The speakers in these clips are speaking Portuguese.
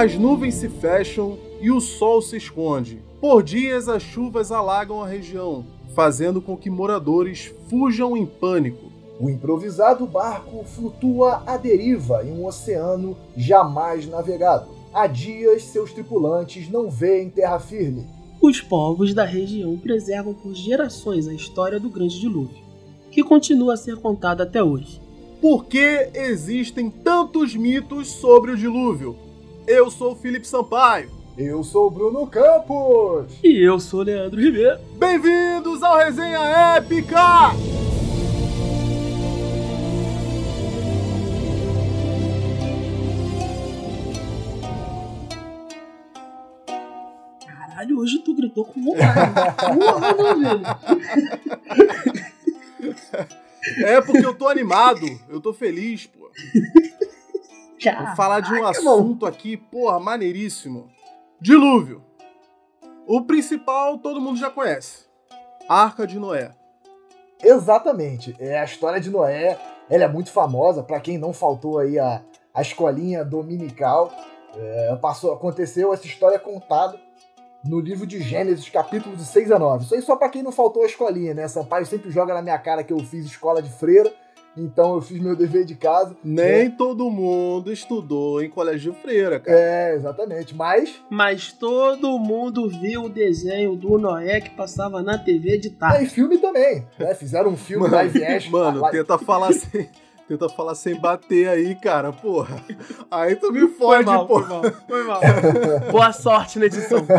As nuvens se fecham e o sol se esconde. Por dias, as chuvas alagam a região, fazendo com que moradores fujam em pânico. O improvisado barco flutua à deriva em um oceano jamais navegado. Há dias, seus tripulantes não veem terra firme. Os povos da região preservam por gerações a história do Grande Dilúvio, que continua a ser contada até hoje. Por que existem tantos mitos sobre o dilúvio? Eu sou o Felipe Sampaio. Eu sou o Bruno Campos. E eu sou o Leandro Ribeiro. Bem-vindos ao Resenha Épica! Caralho, hoje tu gritou com vontade. Velho. É porque eu tô animado, eu tô feliz, pô. Vou falar de um assunto aqui, porra, maneiríssimo. Dilúvio. O principal todo mundo já conhece. Arca de Noé. Exatamente. É a história de Noé. Ela é muito famosa. Para quem não faltou aí a, a escolinha dominical, é, passou, aconteceu essa história contada no livro de Gênesis, capítulo de 6 a 9. Isso aí só para quem não faltou a escolinha, né? Sampaio sempre joga na minha cara que eu fiz escola de freira, então eu fiz meu dever de casa. Nem todo mundo estudou em colégio de freira, cara. É, exatamente. Mas Mas todo mundo viu o desenho do Noé que passava na TV de tem tarde. filme também. Né? Fizeram um filme live action. mano, live- tenta falar sem. Tenta falar sem bater aí, cara, porra. Aí tu me Foi fode, mal, pô. foi mal, foi mal. Boa sorte na edição.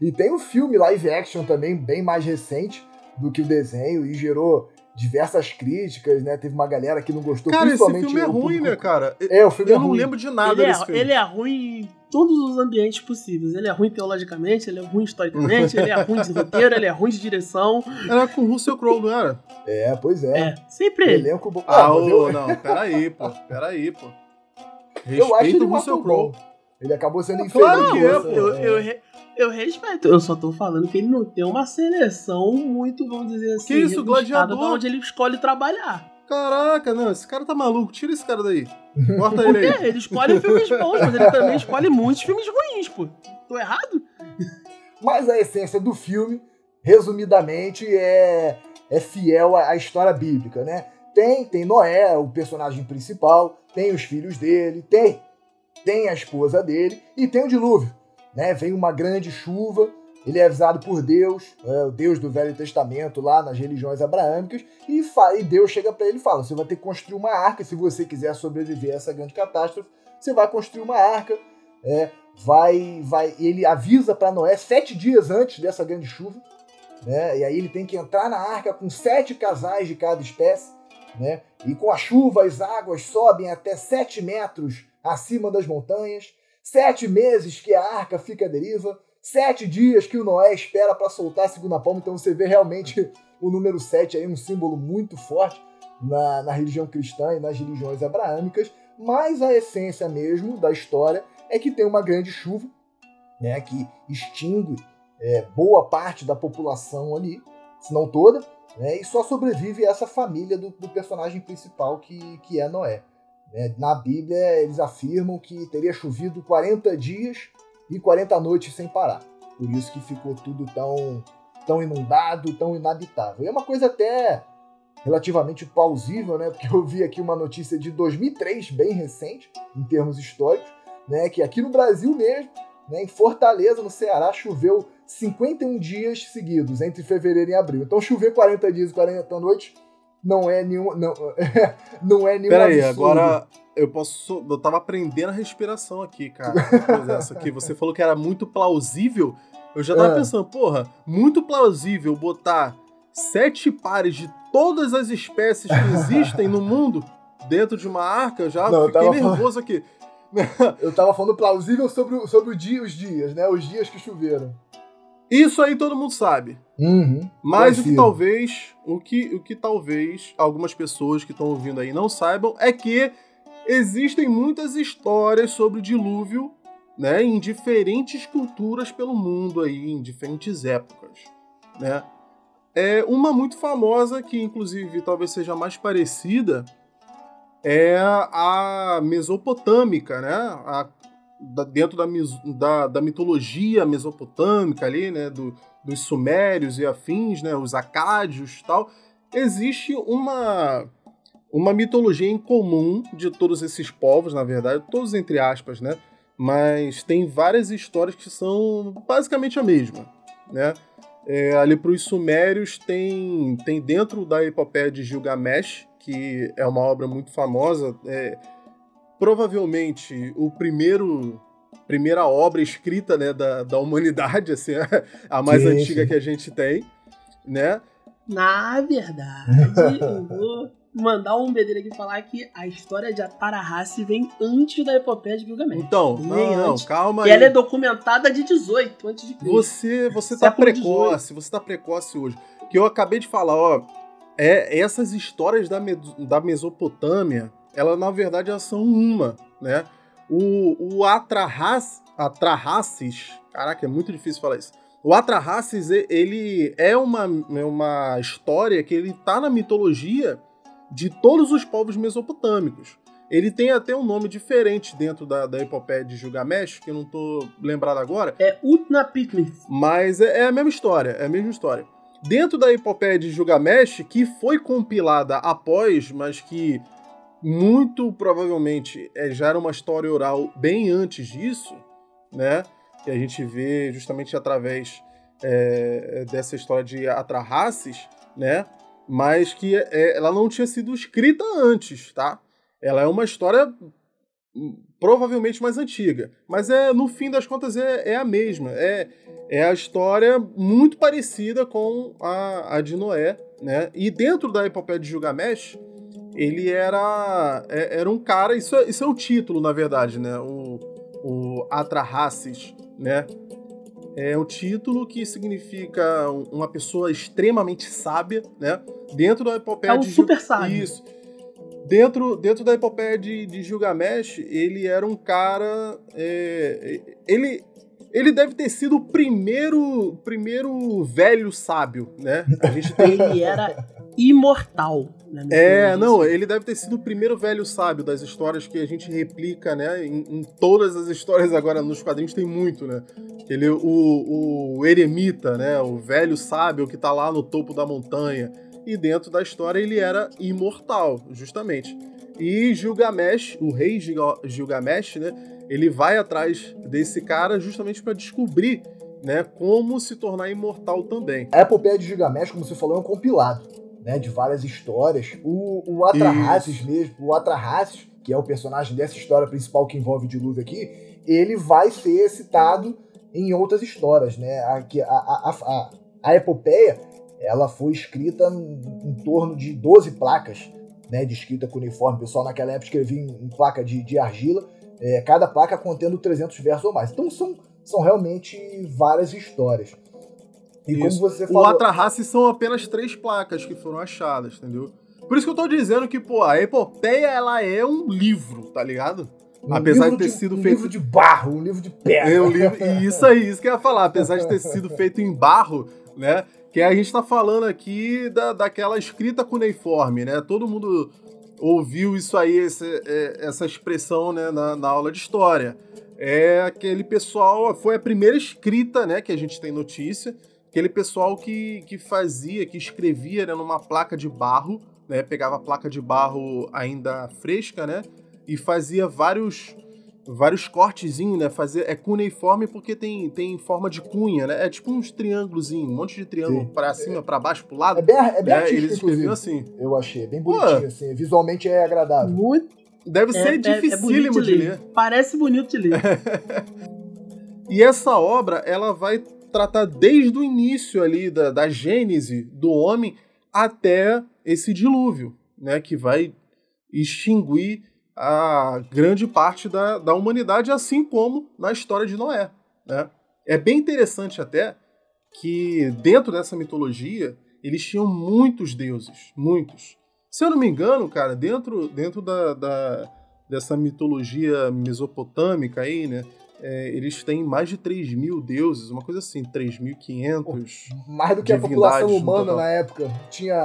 E tem um filme live action também, bem mais recente do que o desenho, e gerou diversas críticas, né? Teve uma galera que não gostou, Cara, esse principalmente filme é o ruim, público- né, cara? É, o filme Eu é não ruim. lembro de nada Ele é, desse filme. ele é ruim em todos os ambientes possíveis. Ele é ruim teologicamente, ele é ruim historicamente, ele é ruim de roteiro, ele é ruim de direção. Era com o Russell Crowe, não era? É, pois é. É, sempre ele. Elenco bom. Ah, mas ô, eu, não, peraí, pô. Peraí, pô. eu acho ele o Russell Crowe. Ele acabou sendo infeliz. Claro que é, pô. Eu, eu, re- eu respeito, eu só tô falando que ele não tem uma seleção muito, vamos dizer assim, Que isso, gladiador? onde ele escolhe trabalhar. Caraca, não, esse cara tá maluco. Tira esse cara daí. Corta Por ele quê? aí. Ele escolhe filmes bons, mas ele também escolhe muitos filmes ruins, pô. Tô errado? Mas a essência do filme, resumidamente, é, é fiel à, à história bíblica, né? Tem, tem Noé, o personagem principal, tem os filhos dele, tem, tem a esposa dele e tem o dilúvio, né? Vem uma grande chuva, ele é avisado por Deus, é, o Deus do Velho Testamento lá nas religiões abraâmicas, e, e Deus chega para ele e fala: você vai ter que construir uma arca se você quiser sobreviver a essa grande catástrofe. Você vai construir uma arca, é, vai, vai, ele avisa para Noé sete dias antes dessa grande chuva, né? E aí ele tem que entrar na arca com sete casais de cada espécie, né? E com a chuva as águas sobem até sete metros acima das montanhas, sete meses que a arca fica à deriva, sete dias que o Noé espera para soltar a segunda palma. Então você vê realmente o número sete aí um símbolo muito forte na, na religião cristã e nas religiões abraâmicas. Mas a essência mesmo da história é que tem uma grande chuva, né, que extingue é, boa parte da população ali, se não toda, né, e só sobrevive essa família do, do personagem principal que, que é Noé. Né. na Bíblia, eles afirmam que teria chovido 40 dias e 40 noites sem parar. Por isso que ficou tudo tão, tão inundado, tão inabitável. E é uma coisa até relativamente plausível, né? Porque eu vi aqui uma notícia de 2003, bem recente, em termos históricos, né? Que aqui no Brasil mesmo, né? Em Fortaleza, no Ceará, choveu 51 dias seguidos, entre fevereiro e abril. Então chover 40 dias e 40 noites não é nenhum. Não, não é nenhum. Peraí, agora eu posso. Eu tava aprendendo a respiração aqui, cara. Dessa aqui. Você falou que era muito plausível. Eu já tava Ah. pensando, porra, muito plausível botar sete pares de todas as espécies que existem no mundo dentro de uma arca. Eu já Não, eu fiquei tava nervoso aqui. Eu tava falando plausível sobre, o- sobre o dia, os dias, né? Os dias que choveram. Isso aí todo mundo sabe. Uhum. Mas o que talvez, o que, o que talvez algumas pessoas que estão ouvindo aí não saibam é que existem muitas histórias sobre o dilúvio, né, em diferentes culturas pelo mundo aí, em diferentes épocas, né? É uma muito famosa que inclusive talvez seja mais parecida é a mesopotâmica, né? A, da, dentro da, da, da, mitologia mesopotâmica ali, né? Do, dos sumérios e afins, né? Os acádios e tal. Existe uma uma mitologia em comum de todos esses povos, na verdade, todos entre aspas, né? Mas tem várias histórias que são basicamente a mesma, né? É, ali para os sumérios tem, tem dentro da epopeia de Gilgamesh, que é uma obra muito famosa, é, provavelmente o primeiro primeira obra escrita né, da, da humanidade, assim, a mais sim, antiga sim. que a gente tem, né? Na verdade, eu vou mandar um bedelho aqui falar que a história de Atarahasi vem antes da epopeia de Gilgamesh. Então, não, não, calma aí. E ela é documentada de 18 antes de Cristo. Você, você tá precoce, 18. você tá precoce hoje. Que eu acabei de falar, ó, é, essas histórias da, da Mesopotâmia, ela na verdade elas são uma, né? O, o Atrahas, Atrahasis, caraca, é muito difícil falar isso. O Atrahasis, ele é uma, é uma história que ele tá na mitologia de todos os povos mesopotâmicos. Ele tem até um nome diferente dentro da, da epopeia de Gilgamesh, que eu não tô lembrado agora. É Utnapishtim. Mas é, é, a mesma história, é a mesma história. Dentro da epopeia de Gilgamesh, que foi compilada após, mas que muito provavelmente é, já era uma história oral bem antes disso, né? Que a gente vê justamente através é, dessa história de Atrahasis, né? Mas que é, ela não tinha sido escrita antes, tá? Ela é uma história hum, provavelmente mais antiga, mas é no fim das contas é, é a mesma. É, é a história muito parecida com a, a de Noé, né? E dentro da epopeia de Gilgamesh, ele era, é, era um cara, isso é, isso é o título, na verdade, né? O, o Atrahasis, né? É o título que significa uma pessoa extremamente sábia, né? Dentro da epopeia é um de super sábio. Isso. Dentro, dentro da epopeia de, de Gilgamesh, ele era um cara. É, ele, ele deve ter sido o primeiro, primeiro velho sábio, né? A gente tem... Ele era imortal. É, não, ele deve ter sido o primeiro velho sábio das histórias que a gente replica, né? Em, em todas as histórias agora nos quadrinhos tem muito, né? Ele, o, o eremita, né? O velho sábio que tá lá no topo da montanha. E dentro da história ele era imortal, justamente. E Gilgamesh, o rei Gilgamesh, né? ele vai atrás desse cara justamente para descobrir né, como se tornar imortal também. A epopeia de Gilgamesh, como você falou, é um compilado né, de várias histórias. O, o Atrahasis mesmo, o Atrahasis, que é o personagem dessa história principal que envolve o dilúvio aqui, ele vai ser citado em outras histórias. Né? A, a, a, a epopeia ela foi escrita em, em torno de 12 placas né, de escrita cuneiforme. O pessoal naquela época escrevia em, em placa de, de argila é, cada placa contendo 300 versos ou mais. Então são, são realmente várias histórias. E isso. como você falou... O Atrahace são apenas três placas que foram achadas, entendeu? Por isso que eu tô dizendo que, pô, a epopeia, ela é um livro, tá ligado? Um apesar de ter de, sido um feito. Um livro de barro, um livro de pedra. É um livro. Isso aí, isso que eu ia falar. Apesar de ter sido feito em barro, né? Que a gente tá falando aqui da, daquela escrita cuneiforme, né? Todo mundo ouviu isso aí, essa, é, essa expressão né, na, na, aula de história. É aquele pessoal, foi a primeira escrita né, que a gente tem notícia, aquele pessoal que, que fazia, que escrevia né, numa placa de barro, né, pegava a placa de barro ainda fresca, né, e fazia vários vários cortezinhos, né? Fazer é cuneiforme porque tem, tem forma de cunha, né? É tipo uns triângulos, um monte de triângulo para cima, para baixo, pro lado. É bem, é bem né? Eles escreviam assim. Eu achei, bem bonitinho Pô, assim, visualmente é agradável. Muito. Deve é, ser é, dificílimo é de, ler. de ler. Parece bonito de ler. e essa obra, ela vai tratar desde o início ali da, da gênese do homem até esse dilúvio, né? Que vai extinguir a grande parte da, da humanidade, assim como na história de Noé. Né? É bem interessante até que dentro dessa mitologia eles tinham muitos deuses, muitos. Se eu não me engano, cara, dentro, dentro da, da dessa mitologia mesopotâmica aí, né? É, eles têm mais de 3 mil deuses, uma coisa assim, 3.500. Mais do que a população humana na época. Tinha.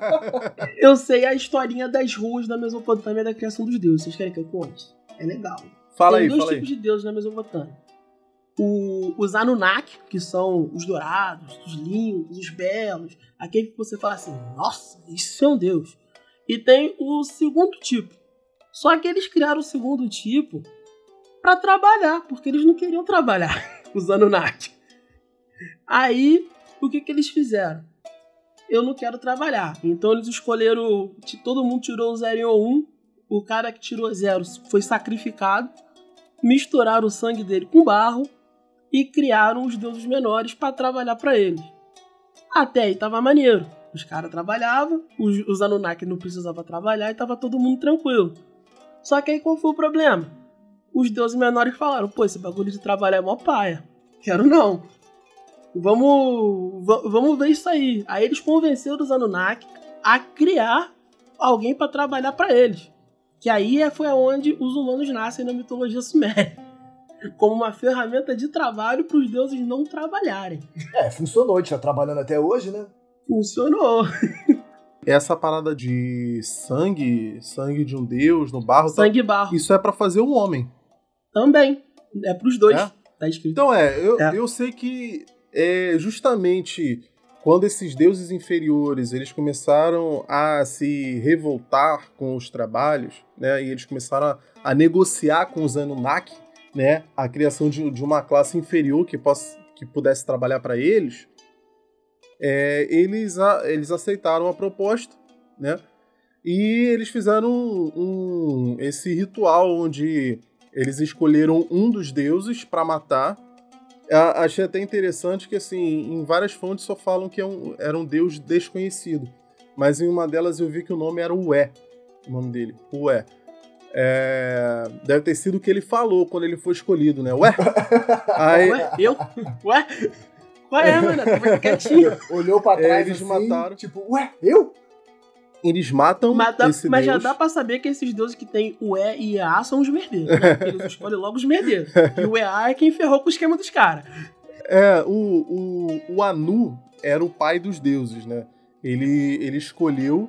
eu sei a historinha das ruas da Mesopotâmia da criação dos deuses. Vocês querem que eu conte? É legal. Fala Tem aí, dois fala tipos aí. de deuses na Mesopotâmia. O, os Anunnaki, que são os dourados, os lindos, os belos, aquele que você fala assim, nossa, isso é um deus. E tem o segundo tipo. Só que eles criaram o segundo tipo para trabalhar, porque eles não queriam trabalhar, os Anunnaki. Aí, o que, que eles fizeram? Eu não quero trabalhar. Então eles escolheram. Todo mundo tirou o 0 e o 1. O cara que tirou zero foi sacrificado. Misturaram o sangue dele com barro e criaram os deuses menores para trabalhar para eles. Até aí tava maneiro. Os caras trabalhavam, os, os Anunnaki não precisavam trabalhar e tava todo mundo tranquilo. Só que aí qual foi o problema? Os deuses menores falaram: pô, esse bagulho de trabalhar é mó paia. Quero não. Vamos, vamos ver isso aí. Aí eles convenceram os Anunnaki a criar alguém para trabalhar para eles. Que aí é, foi onde os humanos nascem na mitologia suméria. Como uma ferramenta de trabalho para os deuses não trabalharem. É, funcionou, a gente tá trabalhando até hoje, né? Funcionou. Essa parada de sangue, sangue de um deus no barro, sangue e barro. Isso é para fazer um homem. Também. É pros dois. É? Tá escrito. Então é eu, é, eu sei que é justamente quando esses deuses inferiores eles começaram a se revoltar com os trabalhos, né, e eles começaram a, a negociar com os Anunnaki, né, a criação de, de uma classe inferior que, possa, que pudesse trabalhar para eles, é, eles, a, eles aceitaram a proposta, né, e eles fizeram um, um, esse ritual onde eles escolheram um dos deuses para matar achei até interessante que, assim, em várias fontes só falam que é um, era um deus desconhecido. Mas em uma delas eu vi que o nome era Ué, o nome dele, Ué. É, deve ter sido o que ele falou quando ele foi escolhido, né? Ué? Aí... Ué? Eu? Ué? Qual é, mano? Tava quietinho. Olhou pra trás é, eles assim, mataram. tipo, ué, eu? Eles matam mas, dá, esse mas deus. já dá pra saber que esses deuses que tem o E e A são os merdeiros. Né? Eles escolhem logo os merdeiros. E o EA é quem ferrou com o esquema dos caras. É, o, o, o Anu era o pai dos deuses, né? Ele, ele escolheu,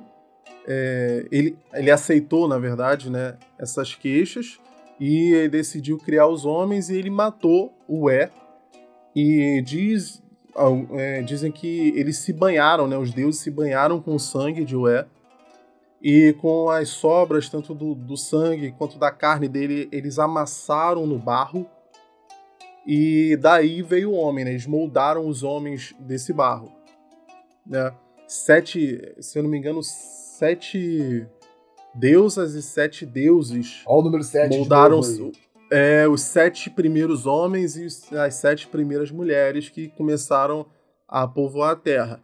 é, ele, ele aceitou, na verdade, né, essas queixas e decidiu criar os homens e ele matou o E. E diz, é, dizem que eles se banharam, né? Os deuses se banharam com o sangue de Ué e com as sobras, tanto do, do sangue quanto da carne dele, eles amassaram no barro. E daí veio o homem, né? Eles moldaram os homens desse barro. Né? Sete, se eu não me engano, sete deusas e sete deuses. Olha o número sete moldaram é, os sete primeiros homens e as sete primeiras mulheres que começaram a povoar a terra.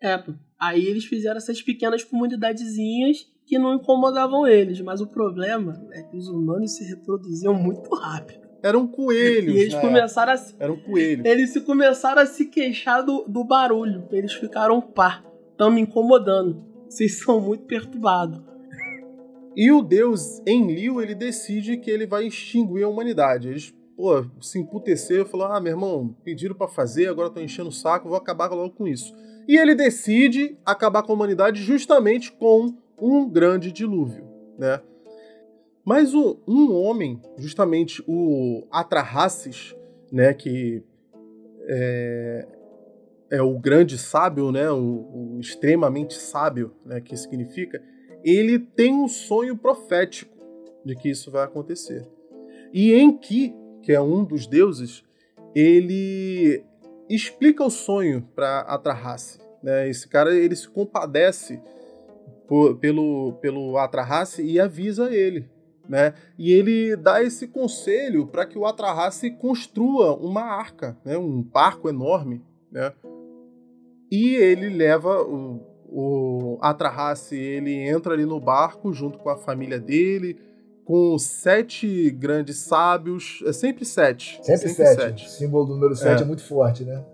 É, Aí eles fizeram essas pequenas comunidadezinhas que não incomodavam eles, mas o problema é que os humanos se reproduziam muito rápido. Eram coelhos. E eles né? começaram a. Eram coelhos. Eles se começaram a se queixar do, do barulho. Eles ficaram pá. Estão me incomodando. Vocês são muito perturbados. E o deus Enlil, ele decide que ele vai extinguir a humanidade. Eles, pô, se emputeceram e falaram: ah, meu irmão, pediram para fazer, agora estão enchendo o saco, vou acabar logo com isso. E ele decide acabar com a humanidade justamente com um grande dilúvio, né? Mas o, um homem, justamente o Atrahasis, né, que é, é o grande sábio, né, o, o, extremamente sábio, né, que significa, ele tem um sonho profético de que isso vai acontecer. E Enki, que é um dos deuses, ele explica o sonho para Atrahasis. Né? Esse cara ele se compadece por, pelo, pelo Atrahasis e avisa ele. Né? E ele dá esse conselho para que o Atrahasis construa uma arca, né? um barco enorme. Né? E ele leva o, o Atrahasis, ele entra ali no barco junto com a família dele, com sete grandes sábios. É sempre sete. Sempre, sempre sete. sete. O símbolo do número sete é. é muito forte, né?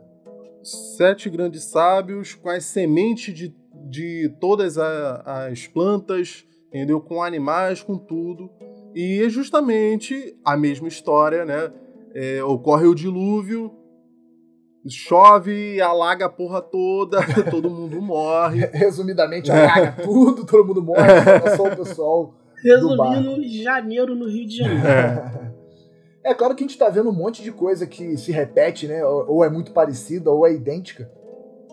Sete grandes sábios com as sementes de, de todas a, as plantas, entendeu? Com animais, com tudo. E é justamente a mesma história, né? É, ocorre o dilúvio, chove, alaga a porra toda, todo mundo morre. Resumidamente, alaga tudo, todo mundo morre, só o pessoal. Resumindo, janeiro no Rio de Janeiro. É. é claro que a gente tá vendo um monte de coisa que se repete, né? Ou é muito parecida, ou é idêntica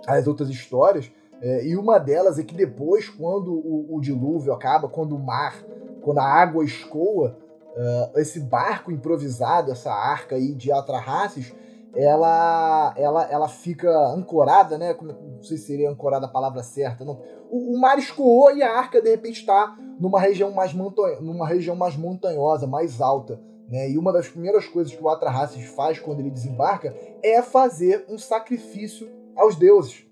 às outras histórias. É, e uma delas é que depois, quando o, o, dilúvio acaba, quando o mar, quando a água escoa, uh, esse barco improvisado, essa arca aí de Atrahasis, ela, ela, ela fica ancorada, né? Não sei se seria ancorada a palavra certa. Não. O, o mar escoou e a arca de repente está numa região mais montanhosa, numa região mais montanhosa, mais alta. Né? E uma das primeiras coisas que o Atrahasis faz quando ele desembarca é fazer um sacrifício aos deuses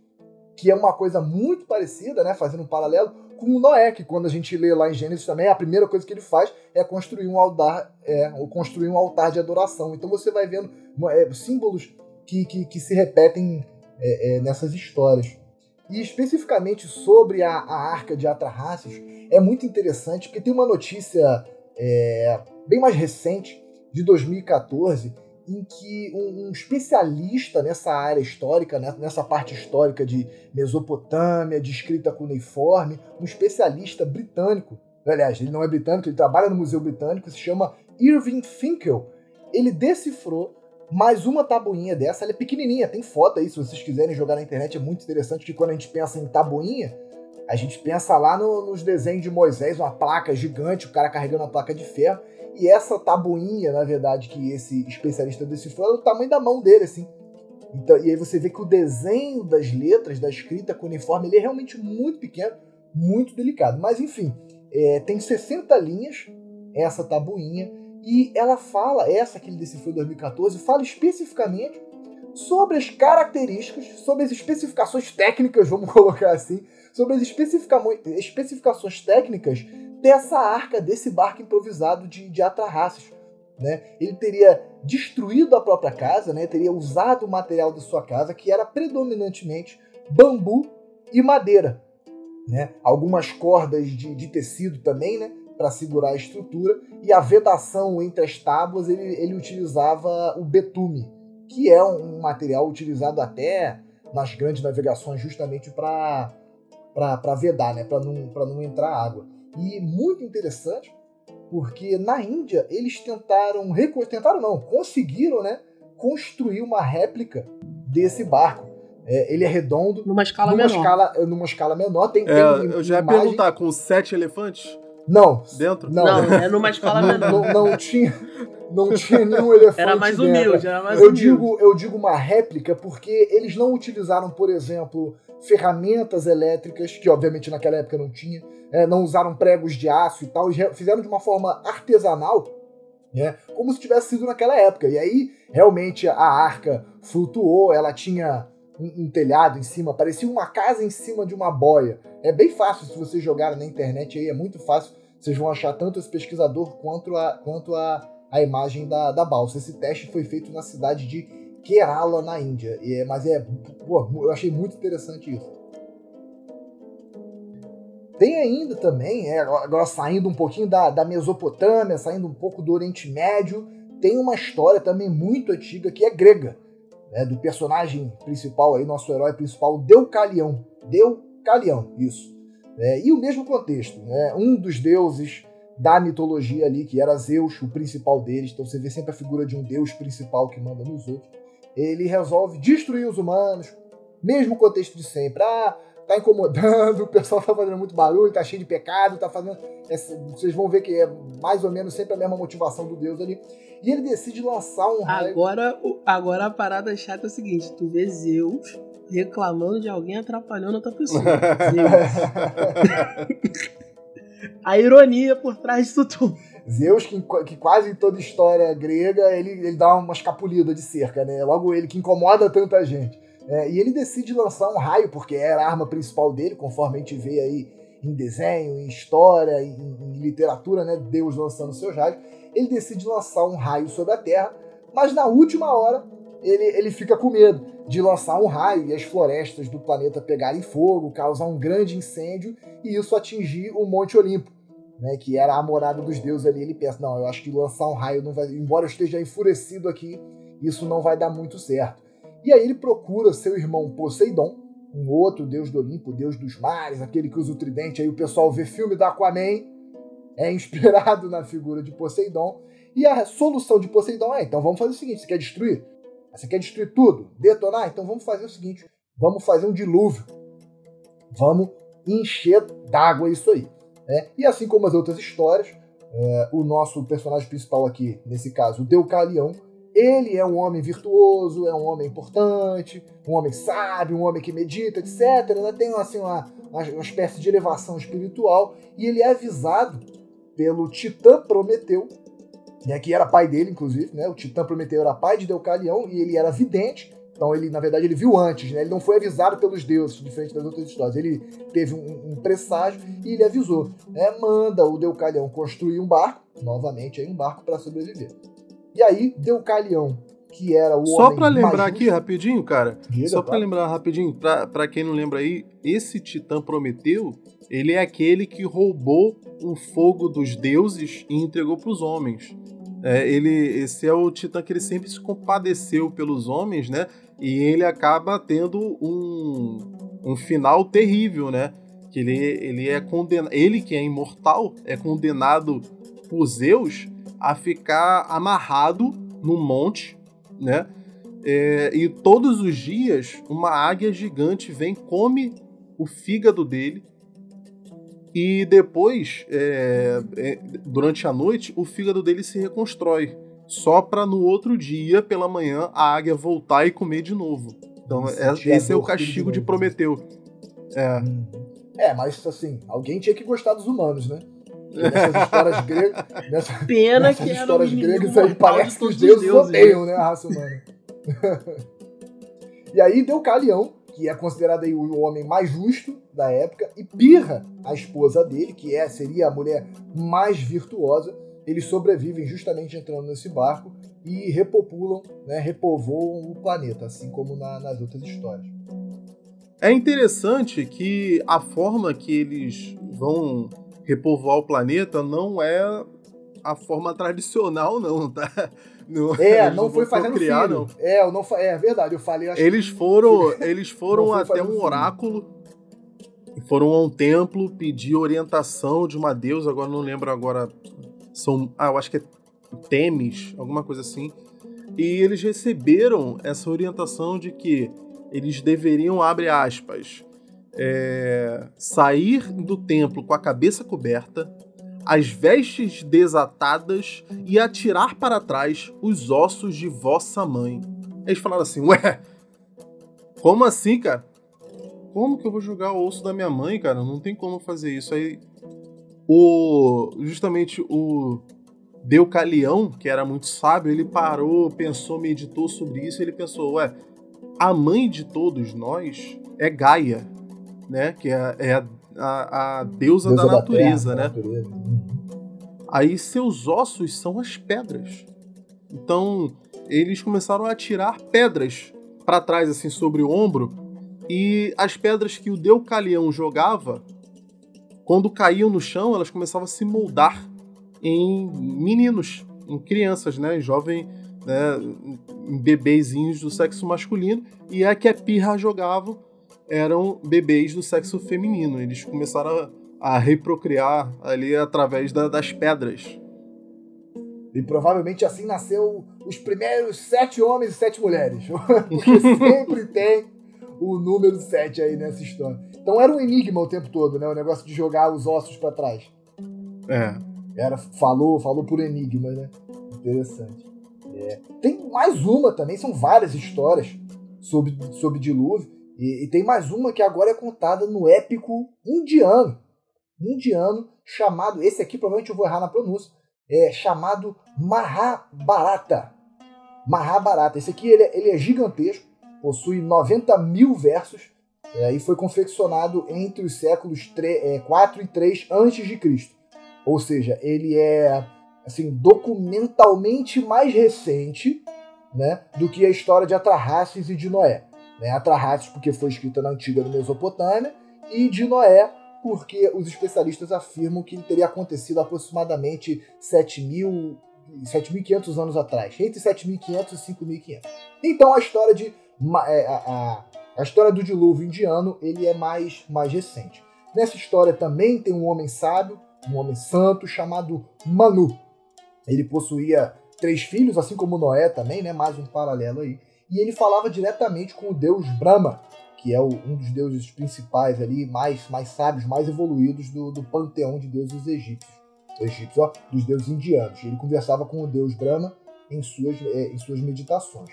que é uma coisa muito parecida, né, fazendo um paralelo com Noé, que quando a gente lê lá em Gênesis também, a primeira coisa que ele faz é construir um altar, é, construir um altar de adoração. Então você vai vendo é, símbolos que, que, que, se repetem é, é, nessas histórias. E especificamente sobre a, a Arca de Atrahasis, é muito interessante, porque tem uma notícia é, bem mais recente, de 2014, em que um, um, especialista nessa área histórica, né, nessa parte histórica de Mesopotâmia, de escrita cuneiforme, um especialista britânico, aliás, ele não é britânico, ele trabalha no Museu Britânico, se chama Irving Finkel. Ele decifrou mais uma tabuinha dessa, ela é pequenininha, tem foto aí, se vocês quiserem jogar na internet, é muito interessante que quando a gente pensa em tabuinha, a gente pensa lá no, nos desenhos de Moisés, uma placa gigante, o cara carregando uma placa de ferro, e essa tabuinha, na verdade, que esse especialista decifrou, é do tamanho da mão dele, assim. Então, e aí você vê que o desenho das letras, da escrita cuneiforme, ele é realmente muito pequeno, muito delicado. Mas enfim, é, tem 60 linhas essa tabuinha, e ela fala, essa que ele decifrou em 2014, fala especificamente sobre as características, sobre as especificações técnicas, vamos colocar assim, sobre as especificações técnicas dessa arca, desse barco improvisado de, de. Né? Ele teria destruído a própria casa, né? teria usado o material de sua casa, que era predominantemente bambu e madeira. Né? Algumas cordas de, de tecido também, né? para segurar a estrutura, e a vedação entre as tábuas ele, ele utilizava o betume, que é um material utilizado até nas grandes navegações justamente para vedar, né? para não, não entrar água. E muito interessante, porque na Índia eles tentaram, tentaram não, conseguiram, né, construir uma réplica desse barco. É, ele é redondo. Numa escala numa menor. Escala, numa escala menor. Tem, é, tem eu já ia imagem... perguntar, com sete elefantes? Não. Dentro? Não, não é numa escala menor. Não, não, tinha, não tinha nenhum elefante Era mais humilde, era mais eu humilde. Digo, eu digo uma réplica porque eles não utilizaram, por exemplo, ferramentas elétricas, que obviamente naquela época não tinha é, não usaram pregos de aço e tal, fizeram de uma forma artesanal, né, como se tivesse sido naquela época. E aí, realmente, a arca flutuou, ela tinha um, um, telhado em cima, parecia uma casa em cima de uma boia. É bem fácil, se vocês jogarem na internet aí, é muito fácil, vocês vão achar tanto esse pesquisador quanto a, quanto a, a imagem da, da balsa. Esse teste foi feito na cidade de Kerala, na Índia. E é, mas é, pô, eu achei muito interessante isso. Tem ainda também, é, agora saindo um pouquinho da, da Mesopotâmia, saindo um pouco do Oriente Médio, tem uma história também muito antiga que é grega, né, do personagem principal aí, nosso herói principal, Deucalião. Deucalião, isso. É, e o mesmo contexto, né, um dos deuses da mitologia ali, que era Zeus, o principal deles, então você vê sempre a figura de um deus principal que manda nos outros, ele resolve destruir os humanos, mesmo contexto de sempre. Ah, tá incomodando, o pessoal tá fazendo muito barulho, tá cheio de pecado, tá fazendo. vocês vão ver que é mais ou menos sempre a mesma motivação do Deus ali. E ele decide lançar um raio. Agora, agora a parada chata é o seguinte: tu vê Zeus reclamando de alguém atrapalhando outra pessoa. Zeus. a ironia por trás disso tudo. Zeus, que, que, quase em toda história grega, ele, ele dá uma escapulida de cerca, né? Logo ele que incomoda tanta gente. É, e ele decide lançar um raio, porque era a arma principal dele, conforme a gente vê aí em desenho, em história, em, em literatura, né? Deus lançando seus raios. Ele decide lançar um raio sobre a Terra, mas na última hora ele, ele fica com medo de lançar um raio e as florestas do planeta pegarem fogo, causar um grande incêndio e isso atingir o Monte Olimpo. né, que era a morada dos deuses ali, ele pensa, não, eu acho que lançar um raio não vai, embora eu esteja enfurecido aqui, isso não vai dar muito certo. E aí ele procura seu irmão Poseidon, um outro deus do Olimpo, deus dos mares, aquele que usa o tridente, aí o pessoal vê filme da Aquaman, é inspirado na figura de Poseidon, e a solução de Poseidon é, então vamos fazer o seguinte, você quer destruir? Você quer destruir tudo? Detonar? Então vamos fazer o seguinte, vamos fazer um dilúvio. Vamos encher d'água isso aí. Né? E assim como as outras histórias, é, o nosso personagem principal aqui, nesse caso, o Deucalião, ele é um homem virtuoso, é um homem importante, um homem sábio, um homem que medita, etc. Né? Tem assim, uma, uma espécie de elevação espiritual e ele é avisado pelo Titã Prometeu, né, que era pai dele, inclusive. Né? O Titã Prometeu era pai de Deucalião e ele era vidente. Então ele, na verdade, ele viu antes, né? Ele não foi avisado pelos deuses, diferente das outras histórias. Ele teve um, um presságio e ele avisou. Né? Manda o Deucalião construir um barco, novamente aí um barco para sobreviver. E aí, Deucalião, que era o Só para lembrar aqui rapidinho, cara. Diga, só para lembrar rapidinho, para quem não lembra aí, esse Titã Prometeu, ele é aquele que roubou o fogo dos deuses e entregou para os homens. É, ele, esse é o Titã que ele sempre se compadeceu pelos homens, né? E ele acaba tendo um, um final terrível, né? Que ele, ele é condenado. Ele que é imortal é condenado por Zeus a ficar amarrado no monte, né? É, e todos os dias uma águia gigante vem, come o fígado dele e depois, é, é, durante a noite, o fígado dele se reconstrói. Só para no outro dia, pela manhã, a águia voltar e comer de novo. Então, é, esse é o castigo de Prometeu. É. Uhum. é, mas assim, alguém tinha que gostar dos humanos, né? Nessas histórias gregas. Nessa, Pena nessas que histórias gregas aí parece que os deuses, deuses odeiam, né? né, a raça humana. e aí deu Calião, que é considerado aí o homem mais justo da época, e Pirra, a esposa dele, que é seria a mulher mais virtuosa, eles sobrevivem justamente entrando nesse barco e repopulam, né, repovoam o planeta, assim como na, nas outras histórias. É interessante que a forma que eles vão repovoar o planeta não é a forma tradicional, não, tá? Não, é, não foi fazendo criar, filho. Não. É, eu não, é verdade, eu falei. eles foram, que... eles foram até um oráculo, foram a um templo pedir orientação de uma deusa, agora não lembro agora, são, ah, eu acho que é Temis, alguma coisa assim. E eles receberam essa orientação de que eles deveriam, abre aspas, é, sair do templo com a cabeça coberta, as vestes desatadas e atirar para trás os ossos de vossa mãe. Eles falaram assim: Ué, como assim, cara? Como que eu vou jogar o osso da minha mãe, cara? Não tem como fazer isso. Aí, o justamente o Deucalião, que era muito sábio, ele parou, pensou, meditou sobre isso. Ele pensou: Ué, a mãe de todos nós é Gaia né? Que é, é a, a, a, deusa, deusa da, da, natureza, terra, né? Natureza. Aí seus ossos são as pedras. Então eles começaram a tirar pedras para trás, assim, sobre o ombro. E as pedras que o Deucalião jogava, quando caíam no chão, elas começavam a se moldar em meninos, em crianças, né? Em jovem, né? em bebezinhos do sexo masculino. E é que a pirra jogava eram bebês do sexo feminino. Eles começaram a, a reprocriar ali através da, das pedras. E provavelmente assim nasceu os primeiros sete homens e sete mulheres. Porque sempre tem o número sete aí nessa história. Então era um enigma o tempo todo, né? O negócio de jogar os ossos para trás. É. Era, falou, falou por enigma, né? Interessante. É. Tem mais uma também, são várias histórias sobre, sobre dilúvio. E, e, tem mais uma que agora é contada no épico indiano. Indiano, chamado. Esse aqui provavelmente eu vou errar na pronúncia. É chamado Mahabharata. Mahabharata. Esse aqui ele, é, ele é gigantesco, possui 90 mil versos é, e foi confeccionado entre os séculos 3, é, 4 e 3 a.C. Ou seja, ele é assim documentalmente mais recente né, do que a história de Atrahasis e de Noé né? Atrahasis, porque foi escrita na antiga Mesopotâmia, e de Noé, porque os especialistas afirmam que ele teria acontecido aproximadamente 7.500 anos atrás, entre 7.500 e 5.500. Então a história de é, a, a, a, história do dilúvio indiano ele é mais, mais recente. Nessa história também tem um homem sábio, um homem santo chamado Manu. Ele possuía três filhos, assim como Noé também, né? Mais um paralelo aí. E ele falava diretamente com o deus Brahma, que é o, um dos deuses principais ali, mais, mais sábios, mais evoluídos do, do panteão de deuses egípcios. Egípcios, ó, dos deuses indianos. Ele conversava com o deus Brahma em suas, é, em suas meditações.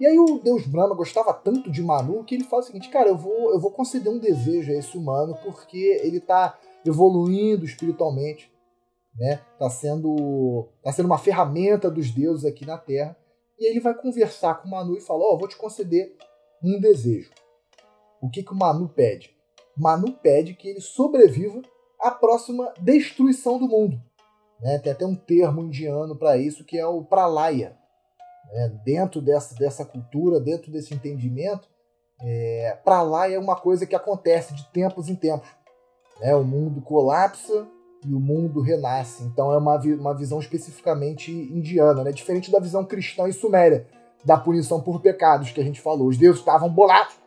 E aí o deus Brahma gostava tanto de Manu que ele fala o seguinte, cara, eu vou, eu vou conceder um desejo a esse humano porque ele está evoluindo espiritualmente, né? Tá sendo, tá sendo uma ferramenta dos deuses aqui na Terra. E ele vai conversar com Manu e fala, ó, oh, vou te conceder um desejo. O que, que o Manu pede? Manu pede que ele sobreviva à próxima destruição do mundo. Né? Tem até um termo indiano para isso que é o pralaya. Né? Dentro dessa, dessa cultura, dentro desse entendimento, é, pralaya é uma coisa que acontece de tempos em tempos. Né? O mundo colapsa e o mundo renasce. Então é uma, uma visão especificamente indiana, né? diferente da visão cristã e suméria da punição por pecados que a gente falou. Os deuses estavam bolados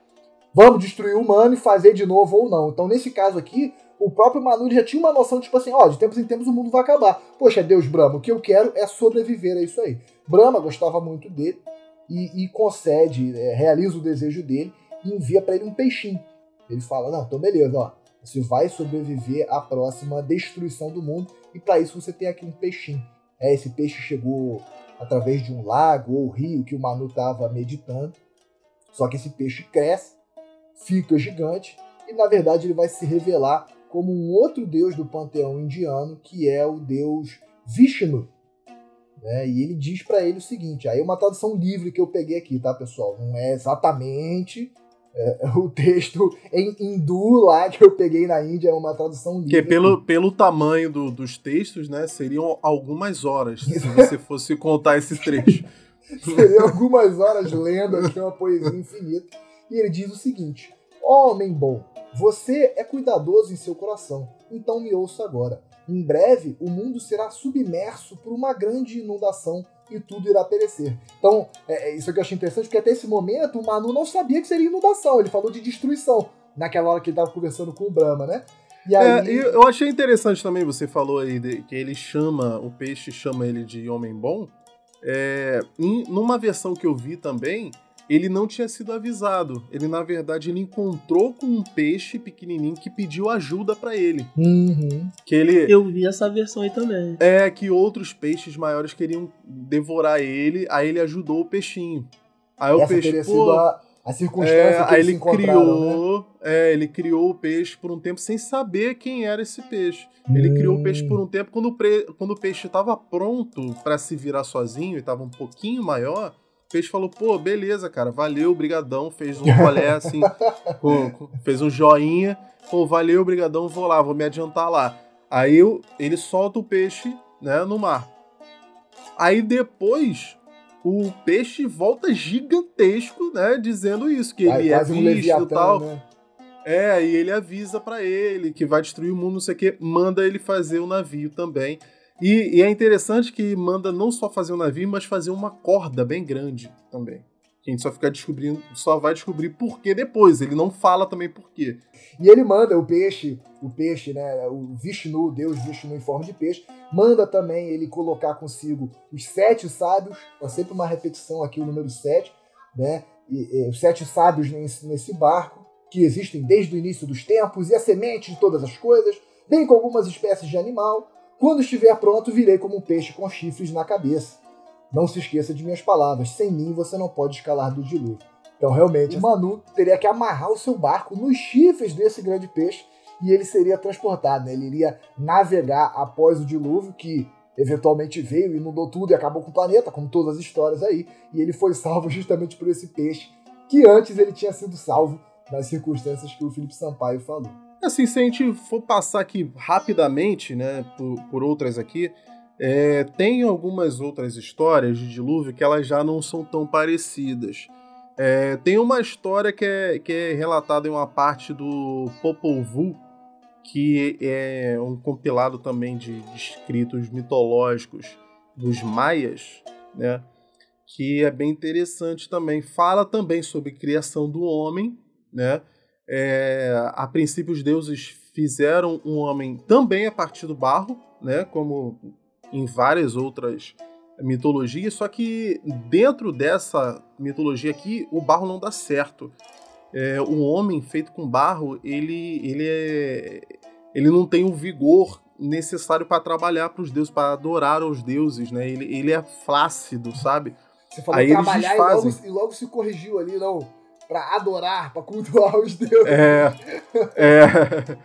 vamos destruir o humano e fazer de novo ou não. Então, nesse caso aqui, o próprio Manu já tinha uma noção, tipo assim, ó, de tempos em tempos o mundo vai acabar. Poxa, Deus Brahma, o que eu quero é sobreviver a isso aí. Brahma gostava muito dele e, e concede, é, realiza o desejo dele e envia para ele um peixinho. Ele fala, não, então beleza, ó, você vai sobreviver à próxima destruição do mundo e para isso você tem aqui um peixinho. É, esse peixe chegou através de um lago ou rio que o Manu estava meditando. Só que esse peixe cresce fica gigante e na verdade ele vai se revelar como um outro deus do panteão indiano, que é o deus Vishnu. Né? E ele diz para ele o seguinte: aí é uma tradução livre que eu peguei aqui, tá, pessoal? Não é exatamente é, o texto em hindu lá que eu peguei na Índia, é uma tradução livre. Que pelo, pelo tamanho do, dos textos, né, seriam algumas horas se você fosse contar esse trecho. seriam algumas horas lendo aqui uma poesia infinita. E ele diz o seguinte: Homem bom, você é cuidadoso em seu coração, então me ouça agora. Em breve, o mundo será submerso por uma grande inundação e tudo irá perecer. Então, é, é isso que eu achei interessante, porque até esse momento o Manu não sabia que seria inundação, ele falou de destruição, naquela hora que ele estava conversando com o Brahma, né? E aí... É, eu achei interessante também, você falou aí de, que ele chama, o peixe chama ele de homem bom. É, em, numa versão que eu vi também, ele não tinha sido avisado. Ele, na verdade, ele encontrou com um peixe pequenininho que pediu ajuda para ele. Uhum. Que ele... Eu vi essa versão aí também. É, que outros peixes maiores queriam devorar ele, aí ele ajudou o peixinho. Aí essa o peixe, teria pô, a, a circunstância é, que aí ele criou, né? é, ele criou o peixe por um tempo sem saber quem era esse peixe. Hum. Ele criou o peixe por um tempo quando o, pre, quando o peixe estava pronto para se virar sozinho e estava um pouquinho maior peixe falou, pô, beleza, cara, valeu, brigadão, fez um rolé assim, com, com, fez um joinha, pô, valeu, brigadão, vou lá, vou me adiantar lá. Aí eu, ele solta o peixe, né, no mar. Aí depois o peixe volta gigantesco, né, dizendo isso, que ele é visto e tal. Né? É, e ele avisa para ele que vai destruir o mundo, não sei o que, manda ele fazer o navio também. E, e, é interessante que manda não só fazer um navio, mas fazer uma corda bem grande também. Que a gente só fica descobrindo, só vai descobrir por que depois. Ele não fala também por quê. E ele manda o peixe, o peixe, né? O Vishnu, Deus Vishnu em forma de peixe, manda também ele colocar consigo os sete sábios. É sempre uma repetição aqui o número sete, né? E, e, os sete sábios nesse, nesse barco, que existem desde o início dos tempos, e a semente de todas as coisas, bem com algumas espécies de animal quando estiver pronto, virei como um peixe com chifres na cabeça. Não se esqueça de minhas palavras, sem mim você não pode escalar do dilúvio. Então, realmente, Manu teria que amarrar o seu barco nos chifres desse grande peixe e ele seria transportado, né? ele iria navegar após o dilúvio, que eventualmente veio, inundou tudo e acabou com o planeta, como todas as histórias aí, e ele foi salvo justamente por esse peixe, que antes ele tinha sido salvo nas circunstâncias que o Felipe Sampaio falou. Assim, se a gente for passar aqui rapidamente, né, por, por outras aqui, é, tem algumas outras histórias de dilúvio que elas já não são tão parecidas. É, tem uma história que é, que é relatada em uma parte do Popol Vuh, que é um compilado também de, de escritos mitológicos dos maias, né? Que é bem interessante também. Fala também sobre criação do homem, né? É, a princípio os deuses fizeram um homem também a partir do barro, né? Como em várias outras mitologias, só que dentro dessa mitologia aqui, o barro não dá certo. É, o homem feito com barro, ele, ele, é, ele não tem o vigor necessário para trabalhar para os deuses, para adorar aos deuses, né? Ele, ele é flácido, sabe? Você falou Aí trabalhar e logo, e logo se corrigiu ali, não, para adorar, para cultuar os deuses. É, é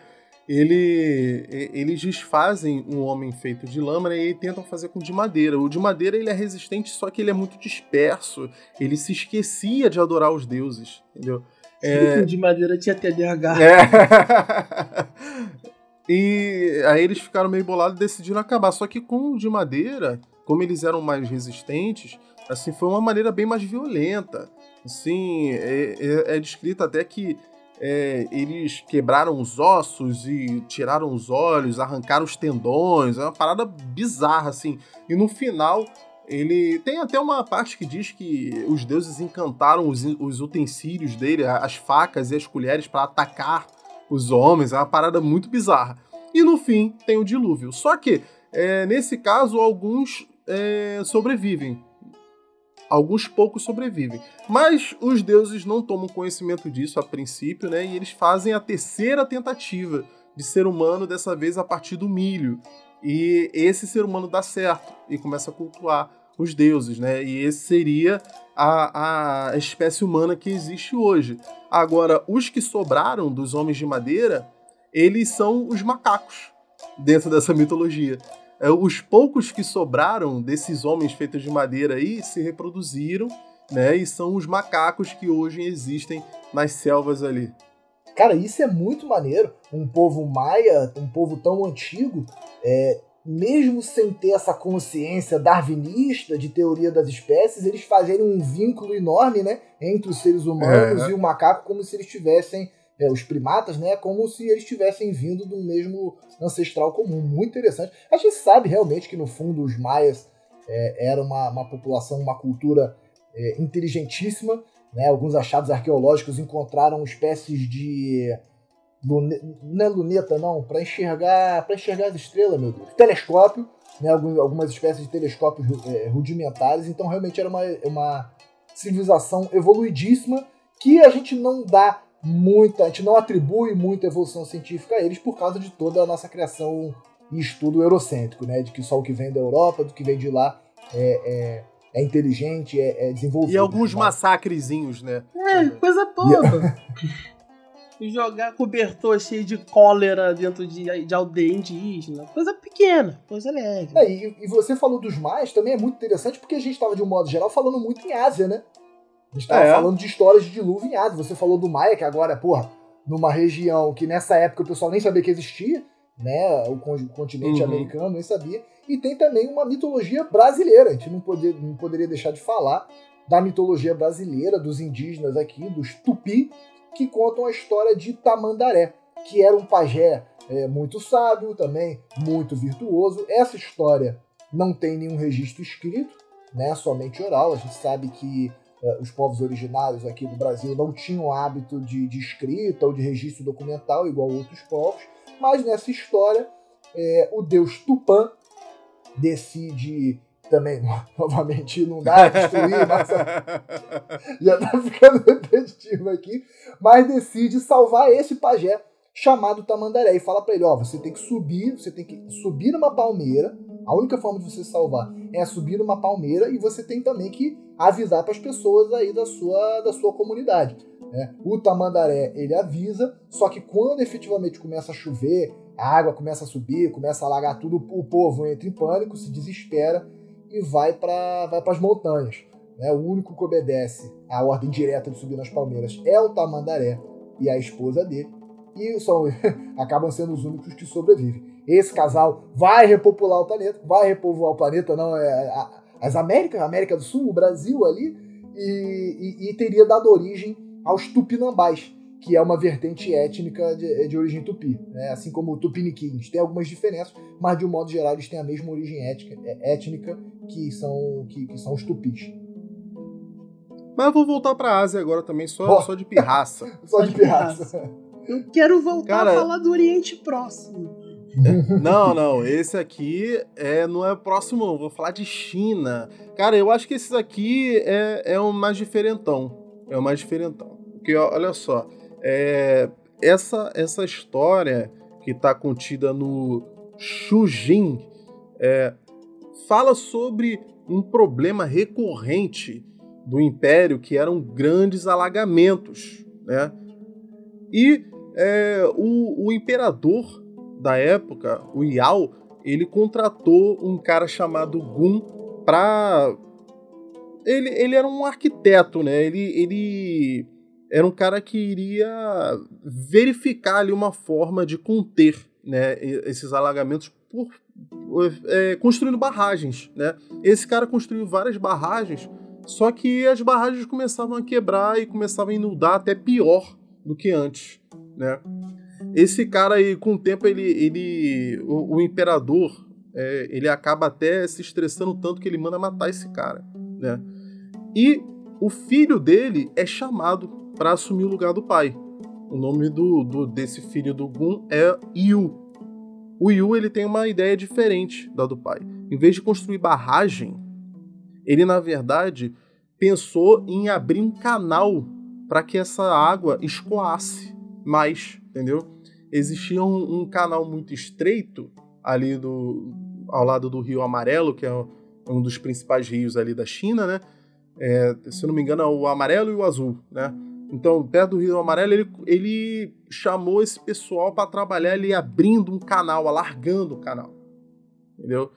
ele, eles desfazem um homem feito de lâmina e tentam fazer com de madeira. O de madeira ele é resistente, só que ele é muito disperso. Ele se esquecia de adorar os deuses, entendeu? É... de madeira tinha TDAH. É. e aí eles ficaram meio bolados e decidiram acabar. Só que com o de madeira, como eles eram mais resistentes, assim, foi uma maneira bem mais violenta. Assim, é, é, é descrito até que é, eles quebraram os ossos e tiraram os olhos, arrancaram os tendões, é uma parada bizarra, assim. E no final, ele tem até uma parte que diz que os deuses encantaram os, os utensílios dele, as facas e as colheres, para atacar os homens, é uma parada muito bizarra. E no fim, tem o dilúvio. Só que, é, nesse caso, alguns é, sobrevivem alguns poucos sobrevivem. Mas os deuses não tomam conhecimento disso a princípio, né? E eles fazem a terceira tentativa de ser humano, dessa vez a partir do milho. E esse ser humano dá certo e começa a cultuar os deuses, né? E esse seria a, a espécie humana que existe hoje. Agora, os que sobraram dos homens de madeira, eles são os macacos dentro dessa mitologia. É, os poucos que sobraram desses homens feitos de madeira aí se reproduziram, né? E são os macacos que hoje existem nas selvas ali. Cara, isso é muito maneiro. Um povo maia, um povo tão antigo, é, mesmo sem ter essa consciência darwinista de teoria das espécies, eles fazerem um vínculo enorme, né, entre os seres humanos é. e o macaco, como se eles tivessem é, os primatas, né, como se eles tivessem vindo do mesmo ancestral comum. Muito interessante. A gente sabe realmente que, no fundo, os maias é, era uma, uma população, uma cultura é, inteligentíssima. Né? Alguns achados arqueológicos encontraram espécies de. Lune... Não é luneta, não, para enxergar para enxergar as estrelas, meu Deus. Telescópio, né? algumas espécies de telescópios é, rudimentares. Então, realmente era uma, uma civilização evoluidíssima que a gente não dá muita, a gente não atribui muita evolução científica a eles por causa de toda a nossa criação e estudo eurocêntrico, né? De que só o que vem da Europa, do que vem de lá é, é, é inteligente, é, é, desenvolvido. E alguns massacrezinhos, né? É, coisa toda. Jogar cobertor cheio de cólera dentro de, de aldeia indígena. Coisa pequena, coisa leve. É, e, e, você falou dos mais, também é muito interessante, porque a gente estava, de um modo geral, falando muito em Ásia, né? A gente tava é. falando de histórias de dilúvio em Ásia. Você falou do Maia, que agora, porra, numa região que nessa época o pessoal nem sabia que existia, né? O continente uhum. americano nem sabia. E tem também uma mitologia brasileira. A gente não, poder, não poderia deixar de falar da mitologia brasileira, dos indígenas aqui, dos tupi, que contam a história de Tamandaré, que era um pajé é, muito sábio, também muito virtuoso. Essa história não tem nenhum registro escrito, né? Somente oral. A gente sabe que os povos originários aqui do Brasil não tinham hábito de, de escrita ou de registro documental, igual outros povos, mas nessa história, é, o deus Tupã decide também, novamente, dá destruir, mas já tá ficando repetitivo aqui, mas decide salvar esse pajé chamado Tamandaré e fala para ele, ó, você tem que subir, você tem que subir numa palmeira, a única forma de você salvar é subir numa palmeira e você tem também que avisar para as pessoas aí da sua, da sua comunidade. Né? O tamandaré ele avisa, só que quando efetivamente começa a chover, a água começa a subir, começa a alagar tudo, o povo entra em pânico, se desespera e vai para vai as montanhas. Né? O único que obedece à ordem direta de subir nas palmeiras é o tamandaré e a esposa dele. E são, acabam sendo os únicos que sobrevivem. Esse casal vai repopular o planeta, vai repovoar o planeta, não é a, as Américas, a América do Sul, o Brasil ali, e, e, e teria dado origem aos tupinambás, que é uma vertente étnica de, de origem tupi, né? assim como o tupiniquins. Tem algumas diferenças, mas de um modo geral eles têm a mesma origem étnica, é, étnica que, são, que, que são os tupis. Mas eu vou voltar pra Ásia agora também, só, oh. só de pirraça. só de pirraça. Eu quero voltar Cara, a falar do Oriente Próximo. não, não, esse aqui é, não é próximo, não. Vou falar de China. Cara, eu acho que esses aqui é, é o mais diferentão. É o mais diferentão. Porque, olha só, é, essa, essa história que está contida no Shujin é, fala sobre um problema recorrente do Império, que eram grandes alagamentos. Né? E é, o, o imperador da época, o Yao, ele contratou um cara chamado Gun para ele, ele era um arquiteto, né? Ele, ele era um cara que iria verificar ali uma forma de conter né, esses alagamentos por, é, construindo barragens. Né? Esse cara construiu várias barragens, só que as barragens começavam a quebrar e começavam a inundar até pior do que antes. Né? Esse cara aí, com o tempo, ele, ele o, o imperador, é, ele acaba até se estressando tanto que ele manda matar esse cara. Né? E o filho dele é chamado para assumir o lugar do pai. O nome do, do, desse filho do Gun é Yu. O Yu ele tem uma ideia diferente da do pai. Em vez de construir barragem, ele na verdade pensou em abrir um canal para que essa água escoasse mais, entendeu? Existia um, um, canal muito estreito ali do, ao lado do Rio Amarelo, que é um dos principais rios ali da China, né? É, se não me engano, é o amarelo e o azul, né? Então, perto do Rio Amarelo, ele, ele chamou esse pessoal para trabalhar ali abrindo um canal, alargando o canal. Entendeu?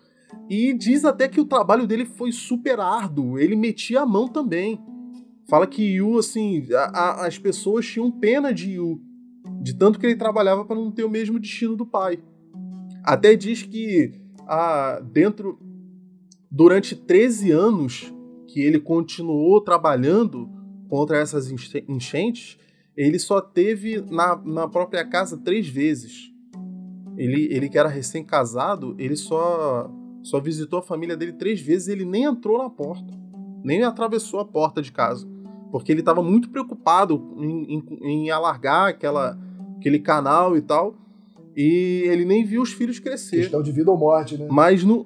E diz até que o trabalho dele foi super árduo, ele metia a mão também. Fala que Yu, assim, a, a, as pessoas tinham pena de Yu, de tanto que ele trabalhava para não ter o mesmo destino do pai. Até diz que a, dentro, durante 13 anos que ele continuou trabalhando contra essas enchentes, ele só teve na, na própria casa três vezes. Ele, ele que era recém-casado, ele só, só visitou a família dele três vezes ele nem entrou na porta, nem atravessou a porta de casa, porque ele estava muito preocupado em, em, em, alargar aquela, aquele canal e tal, e ele nem viu os filhos crescer. Questão de vida ou morte, né? Mas no.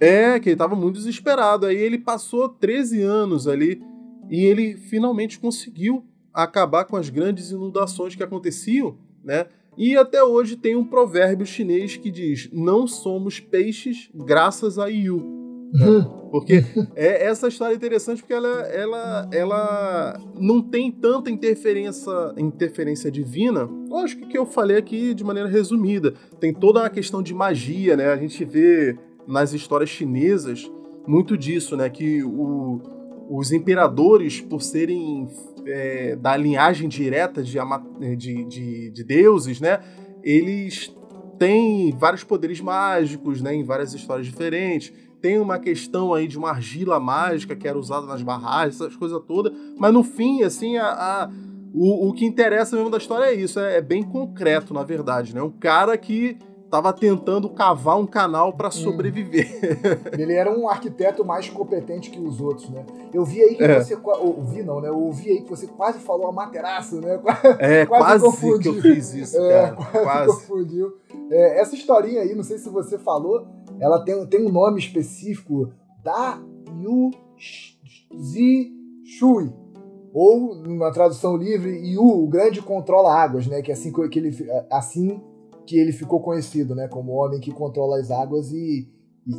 É, que ele estava muito desesperado. Aí ele passou 13 anos ali e ele finalmente conseguiu acabar com as grandes inundações que aconteciam, né? E até hoje tem um provérbio chinês que diz: não somos peixes graças a Yu. Né? Uhum. Porque é essa história é interessante porque ela, ela, ela não tem tanta interferência, interferência divina. Lógico que eu falei aqui de maneira resumida. Tem toda a questão de magia, né? A gente vê nas histórias chinesas muito disso, né? Que o, os imperadores, por serem é, da linhagem direta de, de, de, de, deuses, né? Eles têm vários poderes mágicos, né? Em várias histórias diferentes. Tem uma questão aí de uma argila mágica que era usada nas barragens, essas coisas todas. Mas no fim, assim, a, a o, o que interessa mesmo da história é isso. É, é bem concreto, na verdade, né? Um cara que tava tentando cavar um canal para hum. sobreviver. Hum. Ele era um arquiteto mais competente que os outros, né? Eu vi aí que é. você. Ouvi não, né? Eu ouvi aí que você quase falou a materaço, né? É, quase, quase que eu fiz isso, é, cara. quase, quase. confundiu. É, essa historinha aí, não sei se você falou, ela tem, tem um nome específico. Da Yu Zi Shui. Ou, na tradução livre, Yu, o grande controla águas, né? Que é assim que ele. Assim que ele ficou conhecido, né, como o homem que controla as águas e, e,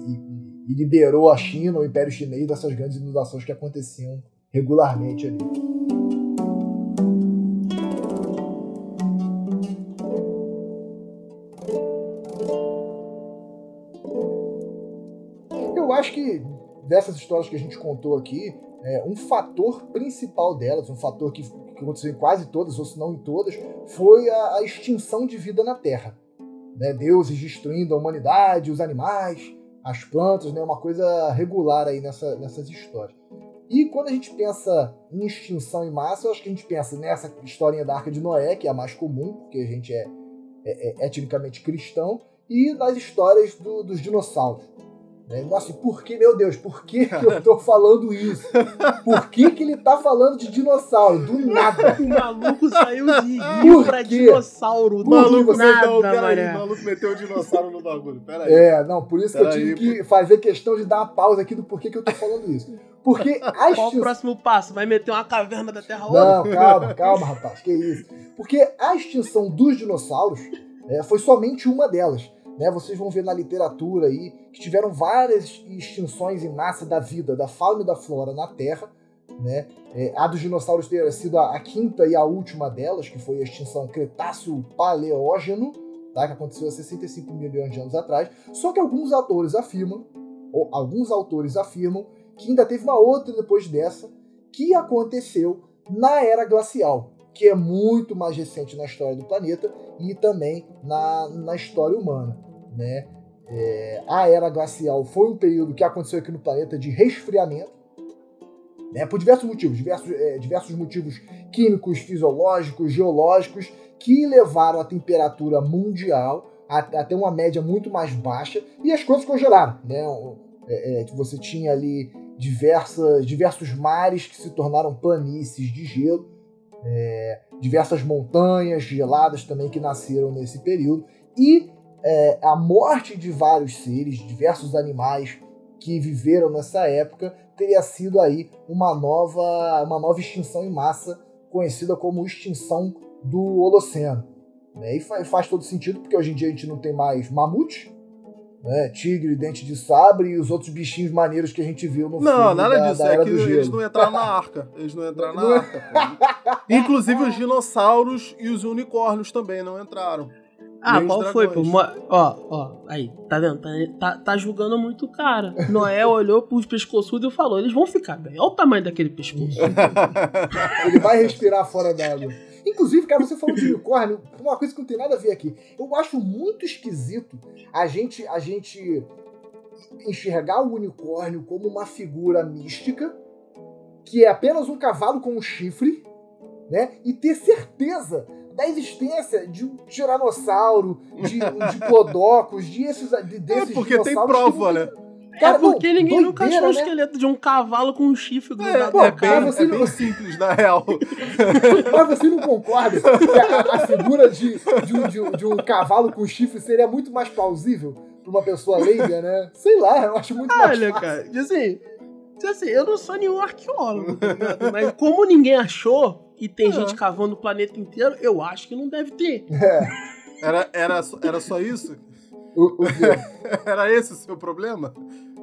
e, liberou a China, o Império Chinês, dessas grandes inundações que aconteciam regularmente ali. Eu acho que dessas histórias que a gente contou aqui, é, um fator principal delas, um fator que que aconteceu em quase todas, ou se não em todas, foi a, a extinção de vida na Terra. Né? Deuses destruindo a humanidade, os animais, as plantas, né? uma coisa regular aí nessa, nessas histórias. E quando a gente pensa em extinção em massa, eu acho que a gente pensa nessa historinha da Arca de Noé, que é a mais comum, porque a gente é, é, é etnicamente cristão, e nas histórias do, dos dinossauros. Né? Nossa, e por que, meu Deus, por que, que eu tô falando isso? Por que, que ele tá falando de dinossauro? Do nada. O maluco saiu de rio pra dinossauro. Do maluco, nada, não, pera mané. aí, o maluco meteu o dinossauro no bagulho. Pera aí. É, não, por isso que eu Pera tive aí, que fazer questão de dar uma pausa aqui do porquê que eu tô falando isso. Porque a Qual o próximo passo? Vai meter uma caverna da Terra? Não, calma, calma, rapaz, que isso. Porque a extinção dos dinossauros é, foi somente uma delas. Né? Vocês vão ver na literatura aí que tiveram várias extinções em massa da vida, da fauna e da flora na Terra. Né? É, a dos dinossauros ter sido a, a quinta e a última delas, que foi a extinção Cretáceo-Paleógeno, tá? que aconteceu há 65 milhões de anos atrás. Só que alguns autores afirmam, ou alguns autores afirmam, que ainda teve uma outra depois dessa, que aconteceu na Era Glacial, que é muito mais recente na história do planeta e também na, na história humana. Né? É, a Era Glacial foi um período que aconteceu aqui no planeta de resfriamento, né, por diversos motivos, diversos, é, diversos motivos químicos, fisiológicos, geológicos, que levaram a temperatura mundial a, a ter uma média muito mais baixa e as coisas congelaram. Né? É, é, você tinha ali diversas, diversos mares que se tornaram planícies de gelo, é, diversas montanhas geladas também que nasceram nesse período, e é, a morte de vários seres, diversos animais que viveram nessa época, teria sido aí uma nova, uma nova extinção em massa, conhecida como extinção do Holoceno. Né? E faz todo sentido, porque hoje em dia a gente não tem mais mamute, né? Tigre, dente de sabre e os outros bichinhos maneiros que a gente viu no Não, filme nada da, disso. da é que eles não entraram na arca. Eles não entraram na Não- arca. pô. Inclusive os dinossauros e os unicórnios também não entraram. Ah, qual foi, pô? Ó, ó, aí, tá vendo? Tá, tá, tá julgando muito o cara. Noé olhou pros pescoçudos e falou: eles vão ficar bem. Olha o tamanho daquele pescoço. Ele vai respirar fora d'água. Inclusive, cara, você falou de unicórnio, uma coisa que não tem nada a ver aqui. Eu acho muito esquisito a gente, a gente enxergar o unicórnio como uma figura mística, que é apenas um cavalo com um chifre, né? E ter certeza da existência de um tiranossauro, de, de plodocos, de esses, de, É desses porque tem prova, não né? Tem- Cara, é porque não, ninguém nunca achou doideira, um né? esqueleto de um cavalo com um chifre É, grudado é na bem, cara. você é não- bem simples, na real. Mas você não concorda que a, a figura de, de, um, de um- de um cavalo com chifre seria muito mais plausível pra uma pessoa leiga, né? Sei lá, eu acho muito mais Olha, cara, assim, assim, eu não sou nenhum arqueólogo, tá? Mas como ninguém achou e tem É. gente cavando o planeta inteiro, eu acho que não deve ter. É, Era, era, era só isso? O, o quê? Era esse o seu problema?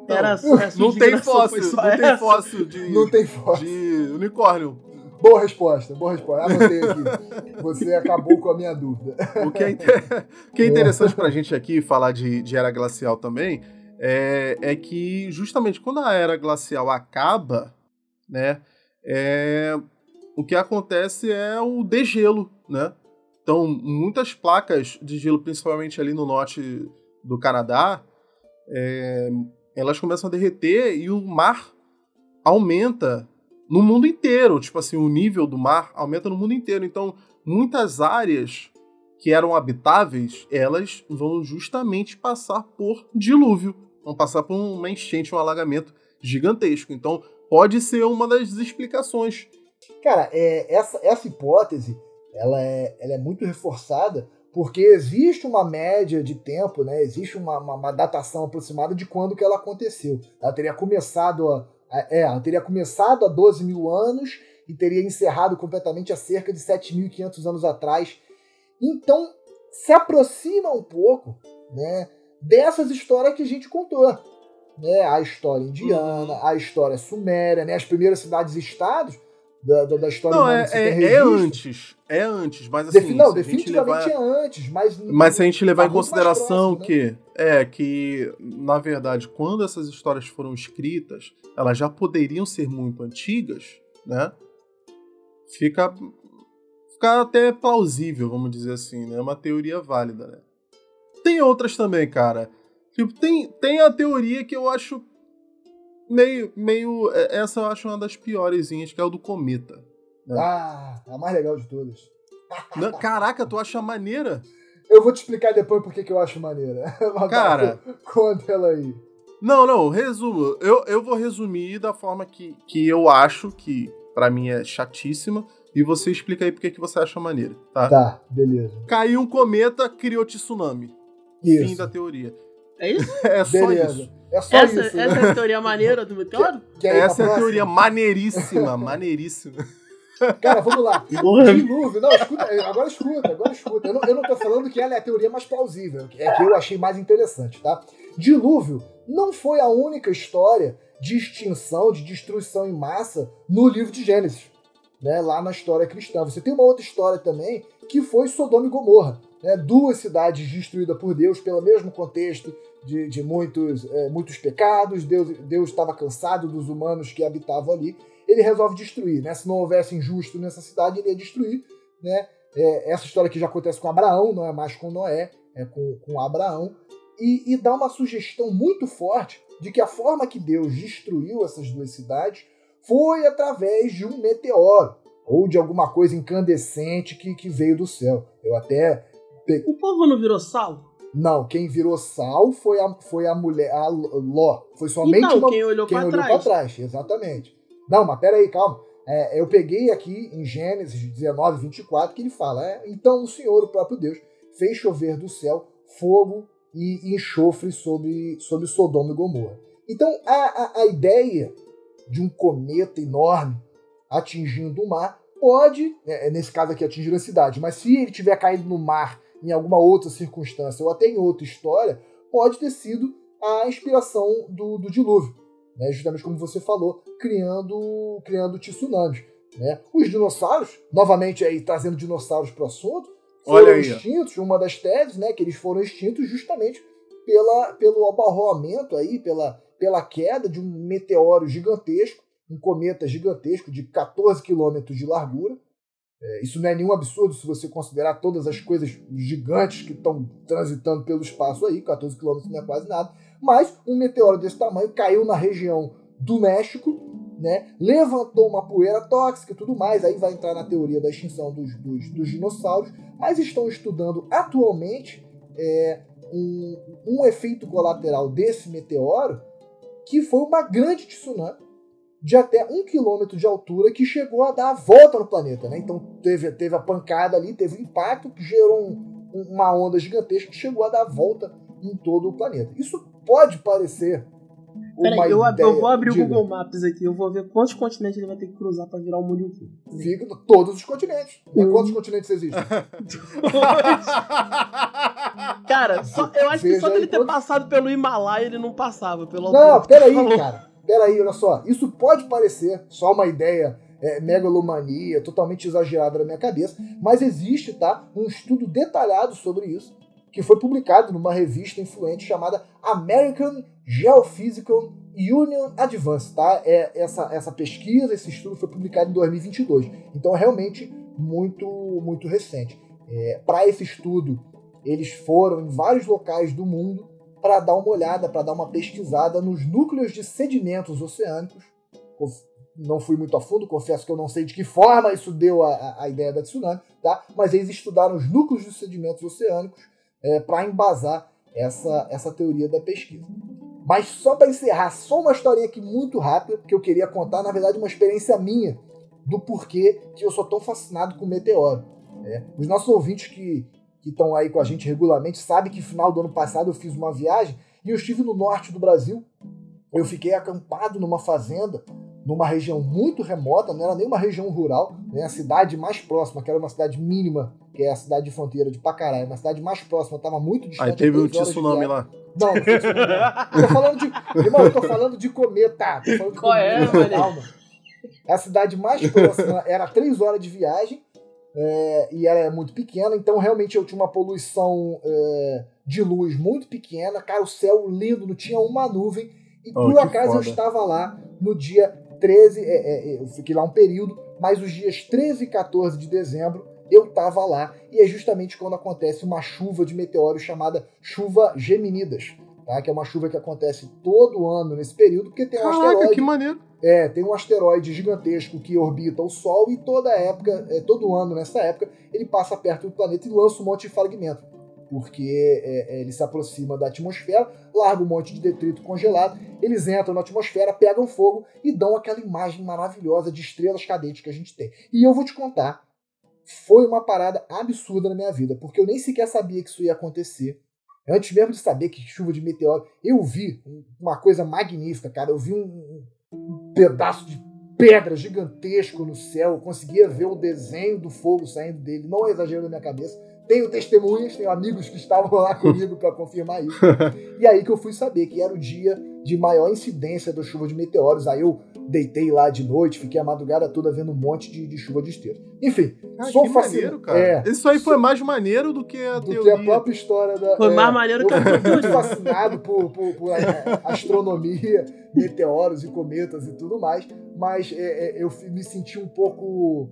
Não. Era Não tem fóssil, não tem essa. fóssil de, Não tem foto. de unicórnio. Boa resposta, boa resposta. Anotei aqui. Você acabou com a minha dúvida. O que é, inter- o que é interessante pra gente aqui falar de, de era glacial também é, é que justamente quando a era glacial acaba, né, é, o que acontece é o degelo, né? Então, muitas placas de gelo, principalmente ali no norte do Canadá, é, elas começam a derreter e o mar aumenta no mundo inteiro. Tipo assim, o nível do mar aumenta no mundo inteiro. Então, muitas áreas que eram habitáveis, elas vão justamente passar por dilúvio. Vão passar por uma enchente, um alagamento gigantesco. Então, pode ser uma das explicações. Cara, é, essa, essa hipótese ela é, ela é muito reforçada porque existe uma média de tempo, né? Existe uma, uma, uma datação aproximada de quando que ela aconteceu. Ela teria começado a, a- é, ela teria começado há 12 mil anos e teria encerrado completamente há cerca de 7.500 anos atrás. Então, se aproxima um pouco, né? Dessas histórias que a gente contou. Né, a história indiana, a história suméria, né, as primeiras cidades-estados da, da, da história Não, humana é, é, é antes. É antes, mas assim. Defi- não, definitivamente levar- é antes, mas. Mas se a gente levar tá em muito mais consideração próximo, que é que, na verdade, quando essas histórias foram escritas, elas já poderiam ser muito antigas, né? Fica, fica até plausível, vamos dizer assim, né? É uma teoria válida, né? Tem outras também, cara. Tipo, tem, tem a teoria que eu acho Meio, meio. é, Essa eu acho uma das piores, que é o do cometa. É. Ah, a mais legal de todas. Não, Caraca, tu acha maneira? Eu vou te explicar depois por que eu acho maneira. Cara. Conta ela aí. Não, não, resumo. Eu, eu vou resumir da forma que, que eu acho, que pra mim é chatíssima, e você explica aí por que que você acha maneira, tá? Tá, beleza. Caiu um cometa, criou tsunami. Isso. Fim da teoria. É isso? É só Beleza. isso. É só Essa, isso. né? essa é a teoria maneira do meteoro? Quer ir pra Essa é a teoria maneiríssima, maneiríssima. Cara, vamos lá. Dilúvio. Não, escuta, agora escuta, agora escuta. Eu não, eu não tô falando que ela é a teoria mais plausível, é que eu achei mais interessante, tá? Dilúvio não foi a única história de extinção, de destruição em massa no livro de Gênesis, né? Lá na história cristã. Você tem uma outra história também que foi Sodoma e Gomorra, né? Duas cidades destruídas por Deus pelo mesmo contexto de, de muitos, é, muitos pecados. Deus Deus estava cansado dos humanos que habitavam ali ele resolve destruir, né? Se não houvesse injusto nessa cidade, ele ia destruir, né? É, essa história que já acontece com Abraão, não é mais com Noé, é com, com Abraão, e, e dá uma sugestão muito forte de que a forma que Deus destruiu essas duas cidades foi através de um meteoro ou de alguma coisa incandescente que, que veio do céu. Eu até O povo não virou sal? Não, quem virou sal foi a, foi a mulher, a Ló. Foi somente Então, uma, quem olhou quem pra olhou trás. pra trás, exatamente. Não, mas peraí, calma. É, eu peguei aqui em Gênesis 19, 24, que ele fala: é, Então o Senhor, o próprio Deus, fez chover do céu fogo e enxofre sobre, sobre Sodoma e Gomorra. Então a, a, a ideia de um cometa enorme atingindo o mar pode, é, nesse caso aqui, atingir a cidade, mas se ele tiver caído no mar em alguma outra circunstância ou até em outra história, pode ter sido a inspiração do, do dilúvio né, justamente como você falou, criando, criando tsunamis. Né? Os dinossauros, novamente aí trazendo dinossauros para o assunto, foram Olha aí, extintos, uma das teses, né, que eles foram extintos justamente pela, pelo abarroamento aí, pela, pela queda de um meteoro gigantesco, um cometa gigantesco de 14 quilômetros de largura. É, isso não é nenhum absurdo se você considerar todas as coisas gigantes que estão transitando pelo espaço aí, 14 quilômetros não é quase nada. Mas um meteoro desse tamanho caiu na região do México, né? levantou uma poeira tóxica e tudo mais. Aí vai entrar na teoria da extinção dos, dos, dos dinossauros. Mas estão estudando atualmente é, um, um efeito colateral desse meteoro que foi uma grande tsunami de até um quilômetro de altura que chegou a dar a volta no planeta. Né? Então teve, teve a pancada ali, teve o impacto que gerou um- uma onda gigantesca que chegou a dar a volta em todo o planeta. Isso pode parecer Peraí, eu, ideia. eu vou abrir Diga. o Google Maps aqui, eu vou ver quantos continentes ele vai ter que cruzar pra virar o mundo inteiro. Fica todos os continentes. Né? Hum. Quantos continentes existem? Cara, só- eu acho que Veja só dele ter quantos- passado pelo Himalaia ele não passava. Pelo Não, que peraí, cara. Peraí, olha só. Isso pode parecer só uma ideia é, megalomania, totalmente exagerada na minha cabeça, mas existe, tá? Um estudo detalhado sobre isso, que foi publicado numa revista influente chamada American Geophysical Union Advance, tá? É, essa, essa pesquisa, esse estudo foi publicado em 2022. Então é realmente muito, muito recente. Para esse estudo, eles foram em vários locais do mundo para dar uma olhada, para dar uma pesquisada nos núcleos de sedimentos oceânicos. Não fui muito a fundo, confesso que eu não sei de que forma isso deu a, a- ideia da tsunami, tá? mas eles estudaram os núcleos de sedimentos oceânicos para embasar essa, essa teoria da pesquisa. Mas só para encerrar, só uma historinha aqui muito rápida, que eu queria contar, na verdade, uma experiência minha do porquê que eu sou tão fascinado com meteoro. né? Os nossos ouvintes que que estão aí com a gente regularmente sabem que no final do ano passado eu fiz uma viagem e eu estive no norte do Brasil. Eu fiquei acampado numa fazenda, numa região muito remota, não era nem uma região rural, né? a cidade mais próxima, que era uma cidade mínima, que é a cidade de fronteira de Pacaraí, uma cidade mais próxima, estava muito distante. Aí teve um tsunami lá. Não, não foi tsunami. não. Tô falando de. Irmão, eu tô falando de cometa. Tô falando de Qual é, cometa, mané? calma. A cidade mais próxima era três horas de viagem é, e ela é muito pequena, então realmente eu tinha uma poluição é, de luz muito pequena. Cara, o céu lindo, não tinha uma nuvem. E Oh, por acaso eu foda. estava lá no dia 13, é, é, eu fiquei lá um período, mas os dias 13 e 14 de dezembro eu estava lá e é justamente quando acontece uma chuva de meteoros chamada chuva Geminidas. tá? Que é uma chuva que acontece todo ano nesse período, porque tem um Caraca, asteroide. que maneiro. É, tem um asteroide gigantesco que orbita o Sol e toda época, é, todo ano nessa época, ele passa perto do planeta e lança um monte de fragmento. Porque é, é, ele se aproxima da atmosfera, larga um monte de detrito congelado, eles entram na atmosfera, pegam fogo e dão aquela imagem maravilhosa de estrelas cadentes que a gente tem. E eu vou te contar, foi uma parada absurda na minha vida, porque eu nem sequer sabia que isso ia acontecer. Antes mesmo de saber que chuva de meteoro, eu vi uma coisa magnífica, cara. Eu vi um, um pedaço de pedra gigantesco no céu, eu conseguia ver o desenho do fogo saindo dele, não é exagero na minha cabeça. Tenho testemunhas, tenho amigos que estavam lá comigo para confirmar isso. E aí que eu fui saber que era o dia de maior incidência da chuva de meteoros. Aí eu deitei lá de noite, fiquei a madrugada toda vendo um monte de, de chuva de estrela. Enfim, Ah, sou que fascinado. maneiro, cara. É, Isso aí foi mais maneiro do que a do que teoria. a própria história da. Foi é, mais maneiro que a eu fui cultura. muito fascinado por, por, por a- astronomia, meteoros e cometas e tudo mais, mas é, é, eu me senti um pouco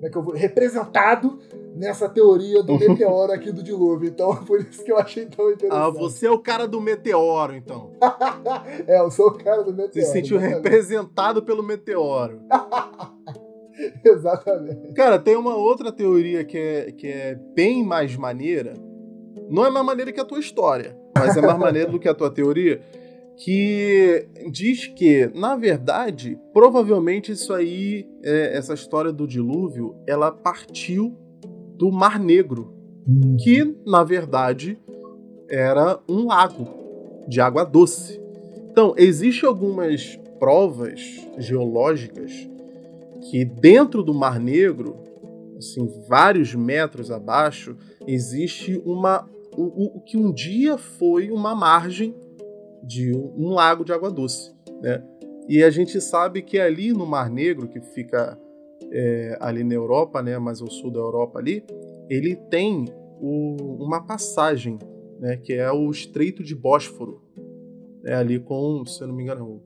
como é que eu vou, representado nessa teoria do meteoro aqui do dilúvio. Então, por isso que eu achei tão interessante. Ah, você é o cara do meteoro, então. É, eu sou o cara do meteoro. Você se sentiu exatamente. representado pelo meteoro. Exatamente. Cara, tem uma outra teoria que é, que é bem mais maneira. Não é mais maneira que a tua história, mas é mais maneira do que a tua teoria. Que diz que, na verdade, provavelmente isso aí, é, essa história do dilúvio, ela partiu do Mar Negro, que, na verdade, era um lago de água doce. Então, existem algumas provas geológicas que dentro do Mar Negro, assim, vários metros abaixo, existe uma o- o que um dia foi uma margem de um, lago de água doce, né? E a gente sabe que ali no Mar Negro, que fica é, ali na Europa, né, mais ao sul da Europa ali, ele tem o- uma passagem, né, que é o Estreito de Bósforo, né, ali com, se eu não me engano,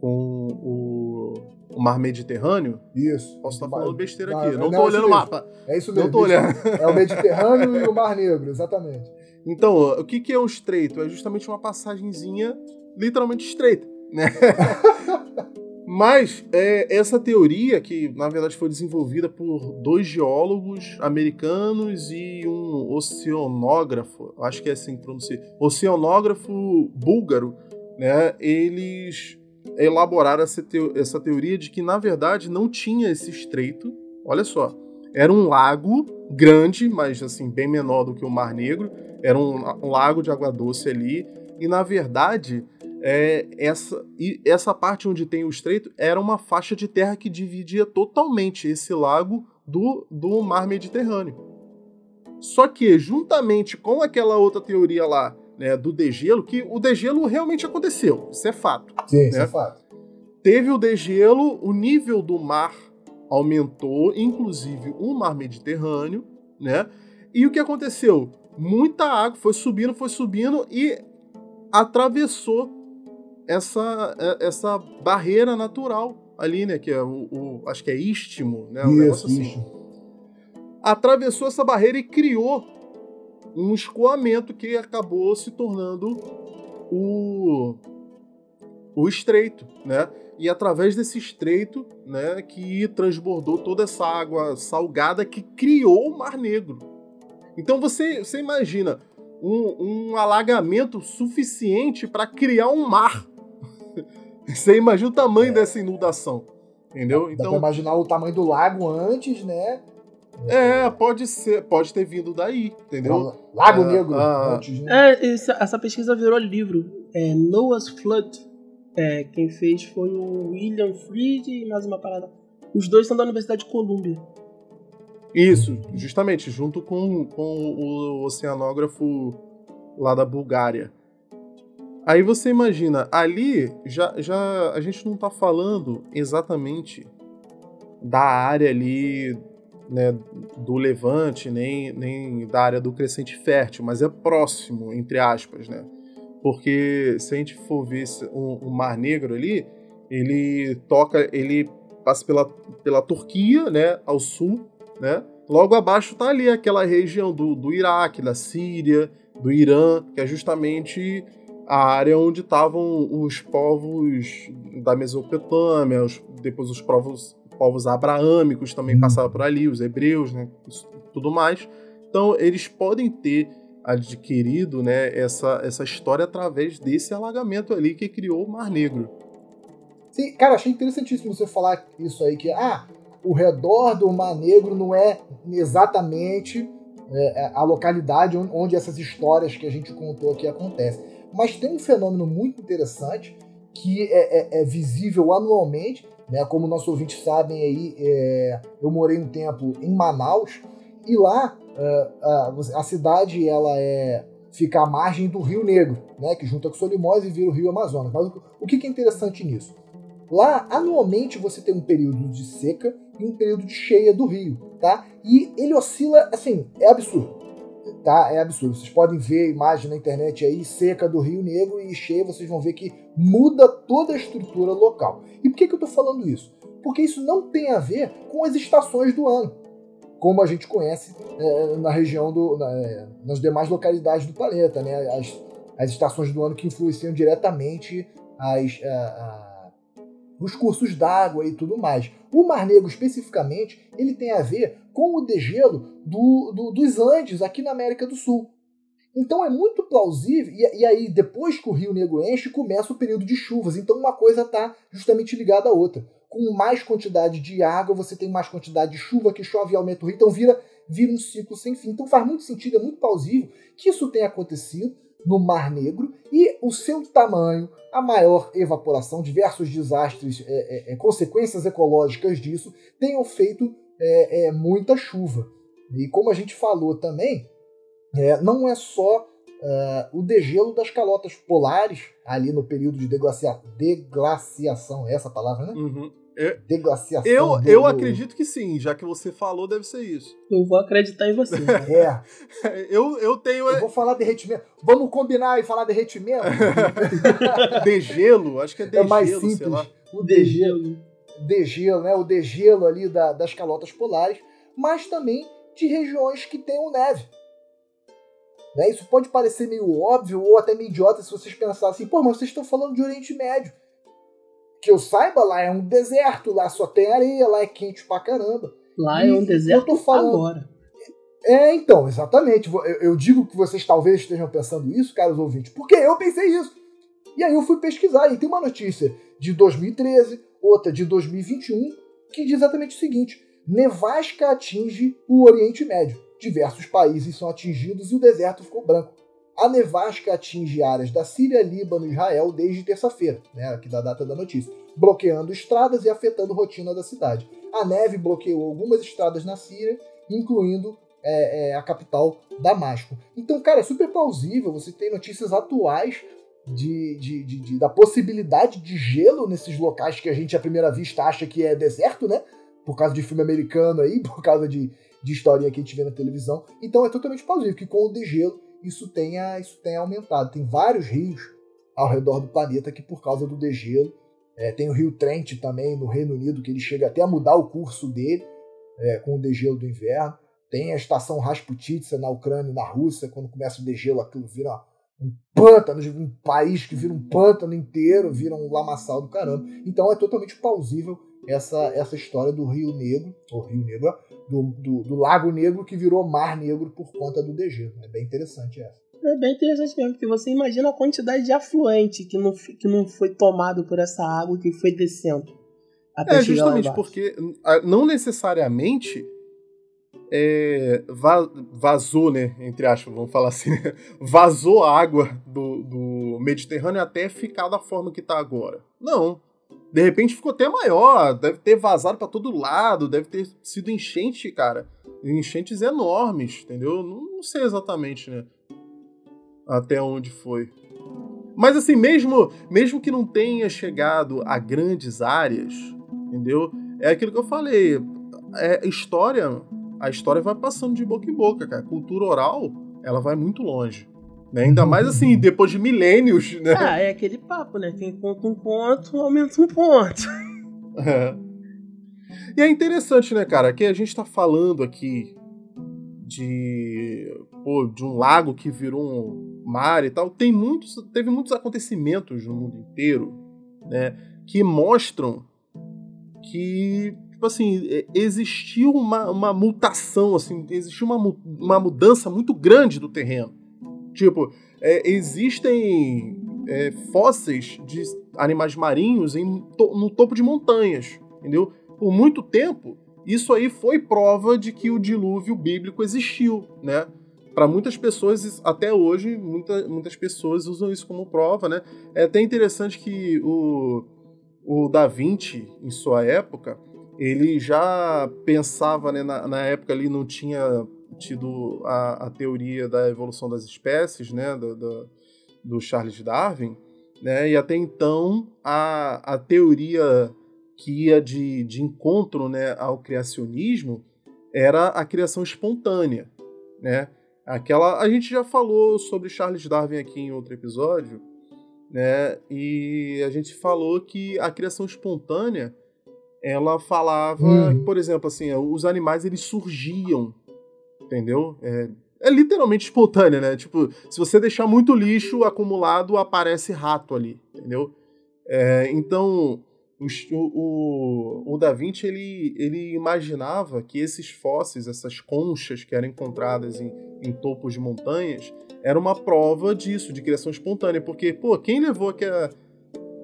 com o, o Mar Mediterrâneo. Isso. Posso estar falando besteira Não, aqui, não, não, tô é isso olhando o mapa, É isso mesmo. não tô olhando. É o Mediterrâneo e o Mar Negro, exatamente. Então, o que, que é um estreito? É justamente uma passagenzinha literalmente estreita, né? Mas é, essa teoria, que na verdade foi desenvolvida por dois geólogos americanos e um oceanógrafo, acho que é assim que pronuncia, oceanógrafo búlgaro, né? Eles elaboraram essa, teo- essa teoria de que na verdade não tinha esse estreito. Olha só, era um lago grande, mas assim bem menor do que o Mar Negro. Era um, um lago de água doce ali e na verdade é, essa, e essa parte onde tem o estreito era uma faixa de terra que dividia totalmente esse lago do, do mar Mediterrâneo. Só que, juntamente com aquela outra teoria lá, né, do degelo, que o degelo realmente aconteceu, isso é fato. Sim, isso Né? é fato. Teve o degelo, o nível do mar aumentou, inclusive o mar Mediterrâneo, né? E o que aconteceu? Muita água foi subindo, foi subindo e atravessou essa, é- essa barreira natural ali, né? Que é o, o- acho que é istmo, né? Um Isso, assim. isso. Atravessou essa barreira e criou um escoamento que acabou se tornando o, o estreito, né? E através desse estreito, né, que transbordou toda essa água salgada que criou o Mar Negro. Então você, você imagina um, um alagamento suficiente para criar um mar. Você imagina o tamanho dessa inundação, entendeu? Dá pra Então imaginar o tamanho do lago antes, né? é, pode ser, pode ter vindo daí, entendeu? Lago É, Negro ah. antes, né? É, essa, essa pesquisa virou livro. É Noah's Flood. É, quem fez foi o William Fried e mais uma parada. Os dois são da Universidade de Columbia. Isso, justamente, junto com, com o oceanógrafo lá da Bulgária. Aí você imagina, ali já, já a gente não tá falando exatamente da área ali né, do Levante, nem, nem da área do Crescente Fértil, mas é próximo, entre aspas, né? Porque se a gente for ver o Mar Negro ali, ele toca, ele passa pela, pela Turquia, né, ao sul, né? Logo abaixo tá ali aquela região do, do Iraque, da Síria, do Irã, que é justamente a área onde estavam os povos da Mesopotâmia, os, depois os povos, povos abraâmicos também Hum. passavam por ali, os hebreus, né, tudo mais. Então eles podem ter adquirido né, essa, essa história através desse alagamento ali que criou o Mar Negro. Sim, cara, achei interessantíssimo você falar isso aí, que ah, o redor do Mar Negro não é exatamente é, é, a localidade on- onde essas histórias que a gente contou aqui acontecem. Mas tem um fenômeno muito interessante que é, é- é visível anualmente, né? Como nossos ouvintes sabem aí, é, eu morei um tempo em Manaus e lá é, a, a cidade ela é fica à margem do Rio Negro, né? Que junta com Solimões e vira o Rio Amazonas. Mas o, o que é interessante nisso? Lá, anualmente, você tem um período de seca um período de cheia do rio, tá? E ele oscila, assim, é absurdo, tá? É absurdo. Vocês podem ver imagem na internet aí, seca do Rio Negro e cheia, vocês vão ver que muda toda a estrutura local. E por que, que eu tô falando isso? Porque isso não tem a ver com as estações do ano, como a gente conhece é, na região do. na- é, nas demais localidades do planeta, né? As, as estações do ano que influenciam diretamente as. a- a- os cursos d'água e tudo mais. O Mar Negro, especificamente, ele tem a ver com o degelo do, do- dos Andes aqui na América do Sul. Então é muito plausível, e, e aí depois que o Rio Negro enche, começa o período de chuvas. Então uma coisa está justamente ligada à outra. Com mais quantidade de água, você tem mais quantidade de chuva que chove e aumenta o rio. Então vira, vira um ciclo sem fim. Então faz muito sentido, é muito plausível que isso tenha acontecido no Mar Negro e o seu tamanho, a maior evaporação, diversos desastres, é, é, é, consequências ecológicas disso, tenham feito é, é, muita chuva. E como a gente falou também, é, não é só o degelo das calotas polares, ali no período de deglacia, deglaciação, essa palavra, né? Uhum. Deglaciação. Eu, do- eu do- acredito que sim, já que você falou, deve ser isso. Eu vou acreditar em você. É, Eu, eu tenho eu vou falar derretimento. Vamos combinar e falar derretimento? degelo, acho que é É degelo, mais sei simples. lá. O degelo. Degelo. né? O degelo ali da- das calotas polares, mas também de regiões que tenham neve. Né? Isso pode parecer meio óbvio ou até meio idiota se vocês pensarem assim, pô, mas vocês estão falando de Oriente Médio. Que eu saiba, lá é um deserto, lá só tem areia, lá é quente pra caramba. Lá é um E deserto eu tô falando- agora. É, então, exatamente. Eu, eu digo que vocês talvez estejam pensando isso, caros ouvintes, porque eu pensei isso. E aí eu fui pesquisar e tem uma notícia de 2013, outra de 2021, que diz exatamente o seguinte: nevasca atinge o Oriente Médio. Diversos países são atingidos e o deserto ficou branco. A nevasca atinge áreas da Síria, Líbano e Israel desde terça-feira, né, aqui da data da notícia, bloqueando estradas e afetando a rotina da cidade. A neve bloqueou algumas estradas na Síria, incluindo é, é, a capital Damasco. Então, cara, é super plausível. Você tem notícias atuais de, de- de- de- da possibilidade de gelo nesses locais que a gente à primeira vista acha que é deserto, né? Por causa de filme americano aí, por causa de, de historinha que a gente vê na televisão. Então é totalmente plausível que com o degelo isso tenha, isso tenha aumentado. Tem vários rios ao redor do planeta que por causa do degelo. é, tem o rio Trent também no Reino Unido, que ele chega até a mudar o curso dele é, com o degelo do inverno. Tem a estação Rasputitsa na Ucrânia e na Rússia, quando começa o degelo, aquilo vira um pântano, um país que vira um pântano inteiro, vira um lamaçal do caramba. Então é totalmente plausível essa, essa história do Rio Negro, ou Rio Negro, do, do, do Lago Negro que virou Mar Negro por conta do degelo. É bem interessante essa. É bem interessante mesmo, porque você imagina a quantidade de afluente que não, que não foi tomado por essa água que foi descendo. até É, chegar lá justamente porque ah, não necessariamente é, va- vazou, né? Entre aspas, vamos falar assim, né, vazou a água do, do Mediterrâneo até ficar da forma que tá agora. Não. De repente ficou até maior, deve ter vazado para todo lado, deve ter sido enchente, cara. Enchentes enormes, entendeu? Não, não sei exatamente, né? Até onde foi. Mas assim, mesmo, mesmo que não tenha chegado a grandes áreas, entendeu? É aquilo que eu falei. É história, a história vai passando de boca em boca, cara. Cultura oral, ela vai muito longe. Né? Ainda mais assim, depois de milênios, né? Ah, é aquele papo, né? Quem conta um ponto, aumenta um ponto. É. E é interessante, né, cara, que a gente tá falando aqui de, pô, de um lago que virou um mar e tal. Tem muitos, teve muitos acontecimentos no mundo inteiro, né, que mostram que, tipo assim, existiu uma, uma mutação, assim, existiu uma, uma mudança muito grande do terreno. Tipo, é, existem é, fósseis de animais marinhos em, no topo de montanhas, entendeu? Por muito tempo, isso aí foi prova de que o dilúvio bíblico existiu, né? Para muitas pessoas, até hoje, muita, muitas pessoas usam isso como prova, né? É até interessante que o, o Da Vinci, em sua época, ele já pensava, né, na, na época ali não tinha tido a, a, teoria da evolução das espécies, né, do, do, do Charles Darwin, né, e até então a, a teoria que ia de, de encontro né, ao criacionismo era a criação espontânea, né? Aquela a gente já falou sobre Charles Darwin aqui em outro episódio, né? E a gente falou que a criação espontânea ela falava, hum. por exemplo, assim, os animais eles surgiam, entendeu? É, é literalmente espontânea, né? Tipo, se você deixar muito lixo acumulado, aparece rato ali, entendeu? É, então, o, o, o Da Vinci ele, ele imaginava que esses fósseis, essas conchas que eram encontradas em, em topos de montanhas, era uma prova disso, de criação espontânea. Porque, pô, quem levou aqua,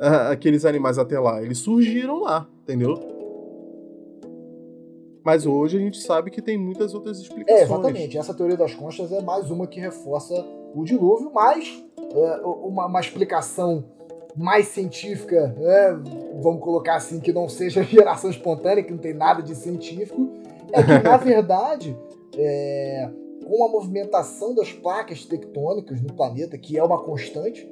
a, aqueles animais até lá? Eles surgiram lá, entendeu? Mas hoje a gente sabe que tem muitas outras explicações. É, exatamente. Essa teoria das conchas é mais uma que reforça o dilúvio, mas é, uma, uma explicação mais científica, né, vamos colocar assim, que não seja geração espontânea, que não tem nada de científico, é que, na verdade, é, com a movimentação das placas tectônicas no planeta, que é uma constante,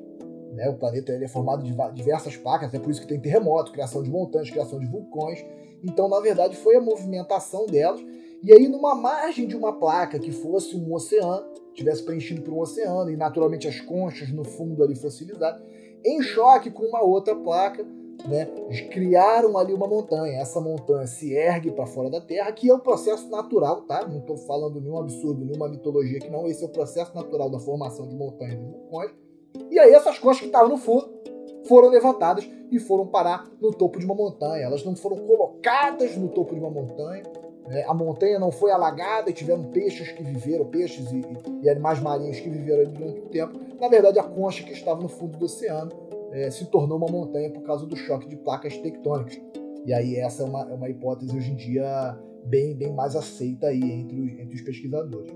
né, o planeta ele é formado de diversas placas, é por isso que tem terremoto, criação de montanhas, criação de vulcões. Então, na verdade, foi a movimentação delas. E aí, numa margem de uma placa que fosse um oceano, tivesse preenchido por um oceano, e naturalmente as conchas no fundo ali fossilizadas, em choque com uma outra placa, né, criaram ali uma montanha. Essa montanha se ergue para fora da Terra, que é um processo natural, tá? Não estou falando nenhum absurdo, nenhuma mitologia que não. Esse é o processo natural da formação de montanhas e vulcões. E aí essas coisas que estavam no fundo foram levantadas e foram parar no topo de uma montanha. Elas não foram colocadas no topo de uma montanha. Né? A montanha não foi alagada e tiveram peixes que viveram, peixes e, e animais marinhos que viveram ali durante o tempo. Na verdade, a concha que estava no fundo do oceano é, se tornou uma montanha por causa do choque de placas tectônicas. E aí essa é uma, é uma hipótese hoje em dia bem, bem mais aceita aí entre os, entre os pesquisadores.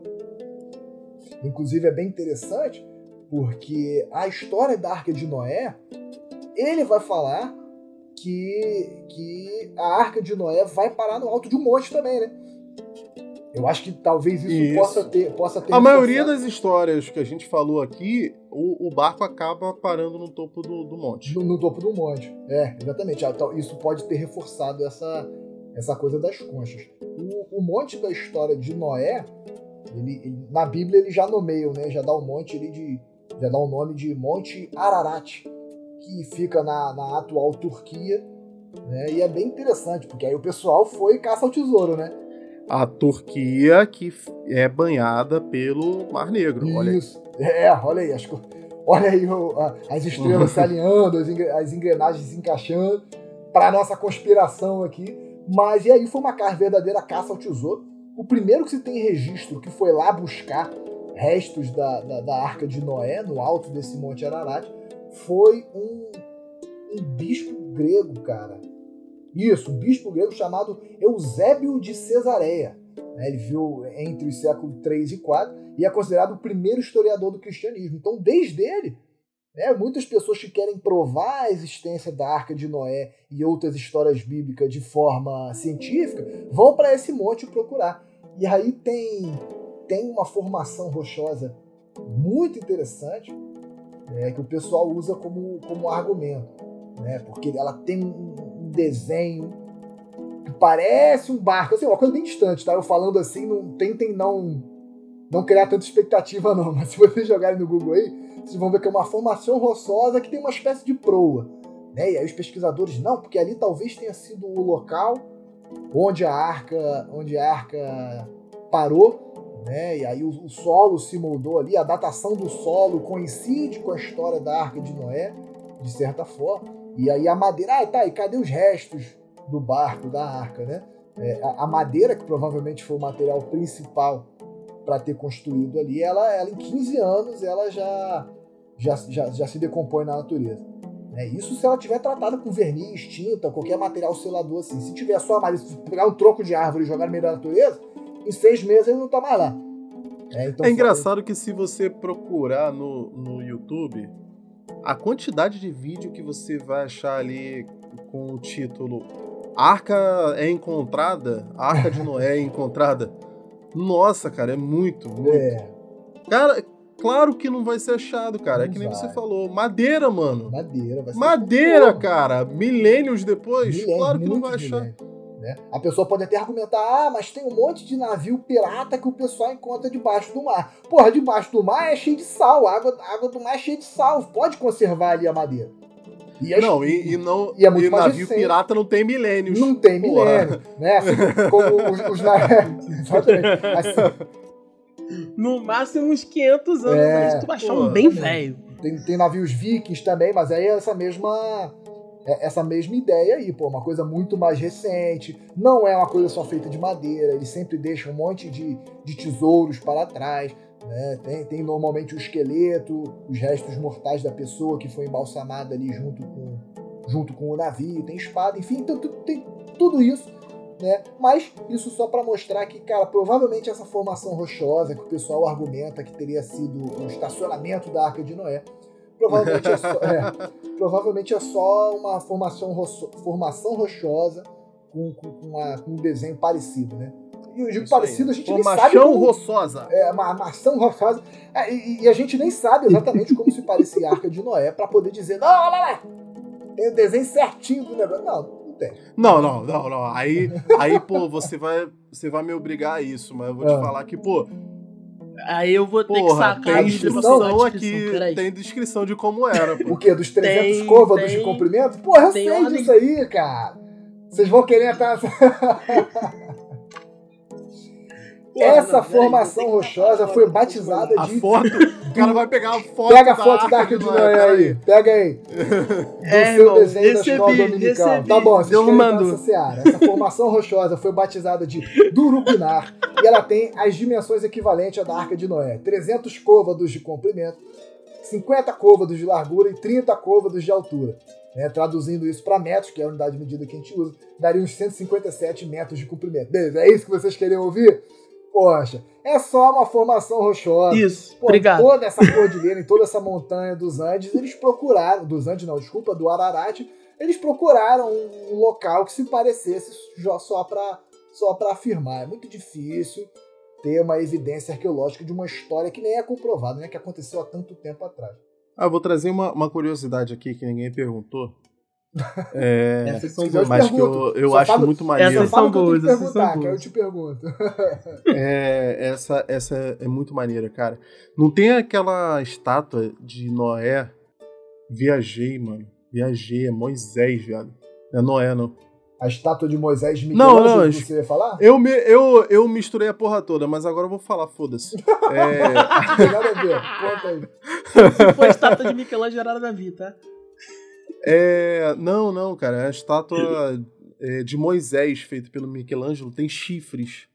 Inclusive é bem interessante porque a história da Arca de Noé, ele vai falar que, que a Arca de Noé vai parar no alto de um monte também, né? Eu acho que talvez isso, isso. possa ter. Possa ter a maioria das histórias que a gente falou aqui, o, o barco acaba parando no topo do, do monte. No, no, topo do monte. É, exatamente. Ah, isso pode ter reforçado essa, essa coisa das conchas. O, o monte da história de Noé, ele, ele, na Bíblia ele já nomeia, né? Já dá o um monte ele de. Já dá o um nome de Monte Ararat, que fica na, na atual Turquia. Né? E é bem interessante, porque aí o pessoal foi caça ao tesouro, né? a Turquia que é banhada pelo Mar Negro. Isso. Olha é, olha aí. As, olha aí o, a, as estrelas se alinhando, as, as engrenagens se encaixando para nossa conspiração aqui. Mas e aí foi uma verdadeira caça ao tesouro. O primeiro que se tem registro que foi lá buscar restos da, da, da Arca de Noé no alto desse Monte Ararat foi um, um bispo grego, cara isso, um bispo grego chamado Eusébio de Cesareia. Né? Ele viu entre os séculos 3 e 4 e é considerado o primeiro historiador do cristianismo. Então, desde ele, né, muitas pessoas que querem provar a existência da Arca de Noé e outras histórias bíblicas de forma científica vão para esse monte procurar. E aí tem, tem uma formação rochosa muito interessante né, que o pessoal usa como, como argumento, né, porque ela tem um, desenho que parece um barco, assim, uma coisa bem distante, tá? Eu falando assim, não tentem não não criar tanta expectativa não, mas se vocês jogarem no Google aí, vocês vão ver que é uma formação rochosa que tem uma espécie de proa, né? E aí os pesquisadores não, porque ali talvez tenha sido o local onde a arca, onde a arca parou né? E aí o, o, solo se moldou ali, a datação do solo coincide com a história da Arca de Noé, de certa forma. E aí a madeira, ah, tá, e cadê os restos do barco, da arca, né? É, a, a, madeira, que provavelmente foi o material principal para ter construído ali, ela, ela em 15 anos ela já, já, já, já se decompõe na natureza. É, isso se ela tiver tratada com verniz, tinta, qualquer material selador assim. Se tiver só a se pegar um tronco de árvore e jogar no meio da natureza, em seis meses ele não tá mais lá. É, então, é engraçado que se você procurar no, no YouTube, a quantidade de vídeo que você vai achar ali com o título Arca é encontrada, Arca de Noé é encontrada. Nossa, cara, é muito, muito. É. Cara, claro que não vai ser achado, cara. É não é que nem vai. você falou. Madeira, mano. Madeira, vai ser Madeira, cara. Milênios depois. Milênios, claro que não vai achar. Né? A pessoa pode até argumentar, ah, mas tem um monte de navio pirata que o pessoal encontra debaixo do mar. Porra, debaixo do mar é cheio de sal, a água, a água do mar é cheia de sal, pode conservar ali a madeira. E as, não, e, e, não, e, é muito e navio recente. pirata não tem milênios. Não tem milênio, né? Assim, como os, os Exatamente. Assim. No máximo uns 500 anos, é, mas tu achar um bem velho. Tem, tem navios vikings também, mas aí é essa mesma essa mesma ideia aí, pô, uma coisa muito mais recente, não é uma coisa só feita de madeira, ele sempre deixa um monte de, de tesouros para trás. Né? Tem, tem normalmente o esqueleto, os restos mortais da pessoa que foi embalsamada ali junto com, junto com o navio, tem espada, enfim, então, tem tudo isso. Né? Mas isso só para mostrar que, cara, provavelmente essa formação rochosa que o pessoal argumenta que teria sido o estacionamento da Arca de Noé, provavelmente é só, é, provavelmente é só uma formação, formação rochosa com, com, uma, com um desenho parecido, né? E eu digo Isso parecido, aí. a gente nem sabe. Como, roçosa. É, uma maçã roçosa. É, e, e, a gente nem sabe exatamente como se parecia a Arca de Noé para poder dizer, não, olha lá, tem o desenho certinho do negócio. Não, não tem. Não, não, não, não. Aí, aí pô, você vai, você vai me obrigar a isso, mas eu vou te é. falar que, pô, Aí eu vou ter Porra, que sacar tem a descrição aqui. Peraí. Tem descrição de como era. Pô. O quê? Dos 300 tem, côvados tem, de comprimento? Porra, eu sei disso aí, cara. Vocês vão querer entrar. Essa formação rochosa foi batizada de. A foto. O cara vai pegar a foto. Pega a foto da Arca de Noé aí. Pega aí. Do é, seu irmão, desenho recebi, da escola dominical. Recebi. Tá bom, vocês querem essa seara. Essa formação rochosa foi batizada de Durupinar e ela tem as dimensões equivalentes à da Arca de Noé: 300 côvados de comprimento, 50 côvados de largura e 30 côvados de altura. Né, traduzindo isso para metros, que é a unidade de medida que a gente usa, daria uns 157 metros de comprimento. Beleza? É isso que vocês queriam ouvir? Poxa, é só uma formação rochosa. Isso, Pô, obrigado. Toda essa cordilheira, em toda essa montanha dos Andes, eles procuraram, dos Andes não, desculpa, do Ararat, eles procuraram um local que se parecesse só para só para afirmar. É muito difícil ter uma evidência arqueológica de uma história que nem é comprovada, né, que aconteceu há tanto tempo atrás. Ah, vou trazer uma, uma curiosidade aqui que ninguém perguntou. É, essas são boas. Mas que eu, eu acho falo, muito maneiro. Essas são boas, essas são boas. Que eu te pergunto. É, essa, essa é muito maneira, cara. Não tem aquela estátua de Noé? Viajei, mano. Viajei, é Moisés, viado. Não é Noé, não. A estátua de Moisés de Michelangelo não, não, que você ia falar? Eu, me, eu, eu misturei a porra toda, mas agora eu vou falar, foda-se. é... nada a ver, conta aí. Se for a estátua de Michelangelo, era nada a ver, tá? É, não, não, cara. A estátua é, de Moisés, feita pelo Michelangelo, tem chifres.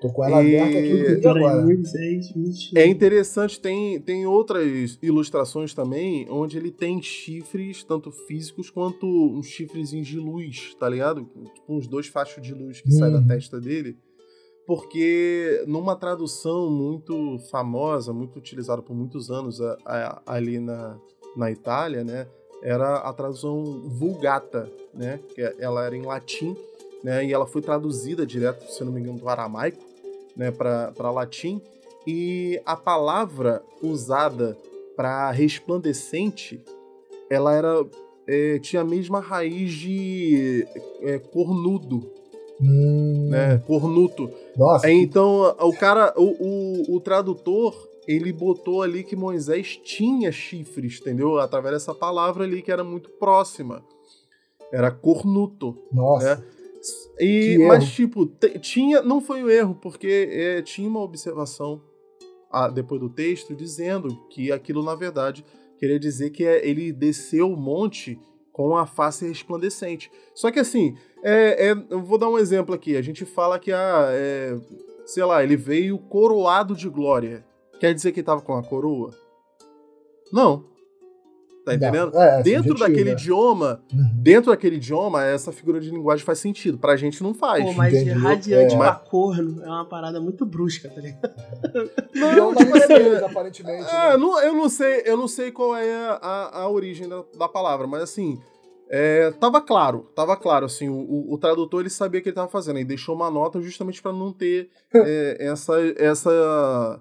Tô com ela e... aberta aqui agora. É interessante, tem, tem outras ilustrações também, onde ele tem chifres, tanto físicos quanto uns chifres de luz, tá ligado? Tipo uns dois fachos de luz que hum. saem da testa dele. Porque numa tradução muito famosa, muito utilizada por muitos anos a, a, ali na, na Itália, né? Era a tradução Vulgata, né? Que ela era em latim, né? E ela foi traduzida direto, se não me engano, do aramaico, né? Para latim. E a palavra usada para resplandecente, ela era é, tinha a mesma raiz de é, cornudo, hum. né? Cornuto. Nossa. Então o cara, o, o, o tradutor ele botou ali que Moisés tinha chifres, entendeu? Através dessa palavra ali que era muito próxima. Era cornuto. Nossa. Né? E, mas, erro. tipo, tinha. Não foi um erro, porque é, tinha uma observação ah, depois do texto dizendo que aquilo, na verdade, queria dizer que é- ele desceu o monte com a face resplandecente. Só que assim, é, é- eu vou dar um exemplo aqui. A gente fala que, ah, é, sei lá, ele veio coroado de glória. Quer dizer que tava com a coroa? Não. Tá entendendo? Não, é, Dentro subjetivo, daquele né? idioma, Uhum. dentro daquele idioma, essa figura de linguagem faz sentido. Pra gente não faz. Pô, mas de entendeu? radiante É. pra corno é uma parada muito brusca, tá ligado? E é o nome deles, aparentemente. Ah, né? não- eu não sei, eu não sei qual é a, a origem da, da palavra, mas assim, é, tava claro, tava claro, assim, o, o- o tradutor ele sabia o que ele tava fazendo, e deixou uma nota justamente pra não ter é, essa essa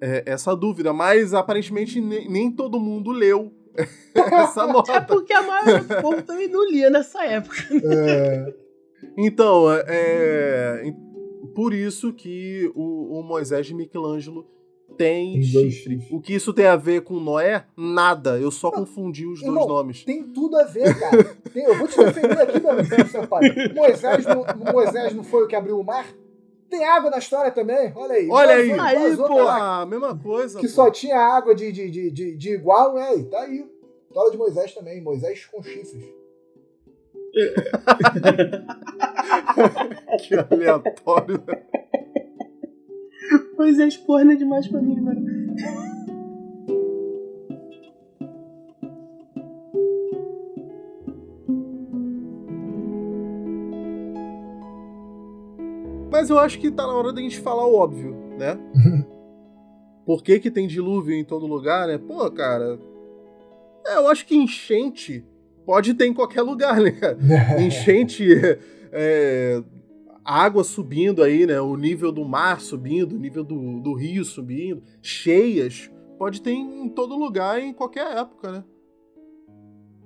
é, essa dúvida, mas aparentemente nem, nem todo mundo leu essa É nota. porque a maioria do povo também não lia nessa época. É, Então, é, é, por isso que o, o Moisés de Michelangelo tem Tem dois chifre. O que isso tem a ver com Noé? Nada. Eu só confundi os dois irmão, nomes. tem tudo a ver, cara. Tem- eu vou te defender aqui, meu amigo. Moisés não, Moisés não foi o que abriu o mar? Tem água na história também, olha aí. Olha aí. Vazou- Aí, vazou pô. lá. Mesma coisa. Que pô. só tinha água de, de, de, de, de igual, é, e tá aí. História de Moisés também, Moisés com chifres. Que aleatório. Pois é, porno é demais pra mim, mano. Mas eu acho que tá na hora da gente falar o óbvio, né? Por que, que tem dilúvio em todo lugar, né? Pô, cara. É, eu acho que enchente pode ter em qualquer lugar, né, cara? Enchente, é, água subindo aí, né? O nível do mar subindo, o nível do, do rio subindo, cheias, pode ter em todo lugar, em qualquer época, né?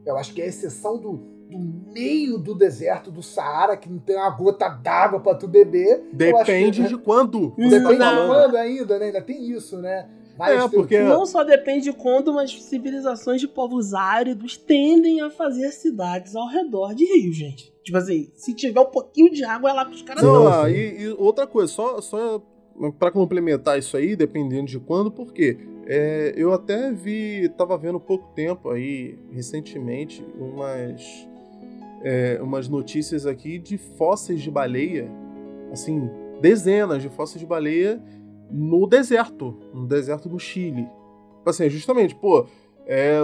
Eu acho que é a exceção do, do meio do deserto do Saara, que não tem uma gota d'água pra tu beber. Acho que- Depende de quando Depende tá de quando ainda, né? Ainda tem isso, né? É, porque- Não só depende de quando, mas civilizações de povos áridos tendem a fazer cidades ao redor de rios, gente. Tipo assim, se tiver um pouquinho de água, é lá que os caras Não, vão. ah, e, e outra coisa, só, só para complementar isso aí, dependendo de quando, porque é, eu até vi, tava vendo há pouco tempo aí, recentemente, umas, é, umas notícias aqui de fósseis de baleia, assim, dezenas de fósseis de baleia no deserto, no deserto do Chile. Assim, justamente, pô, é,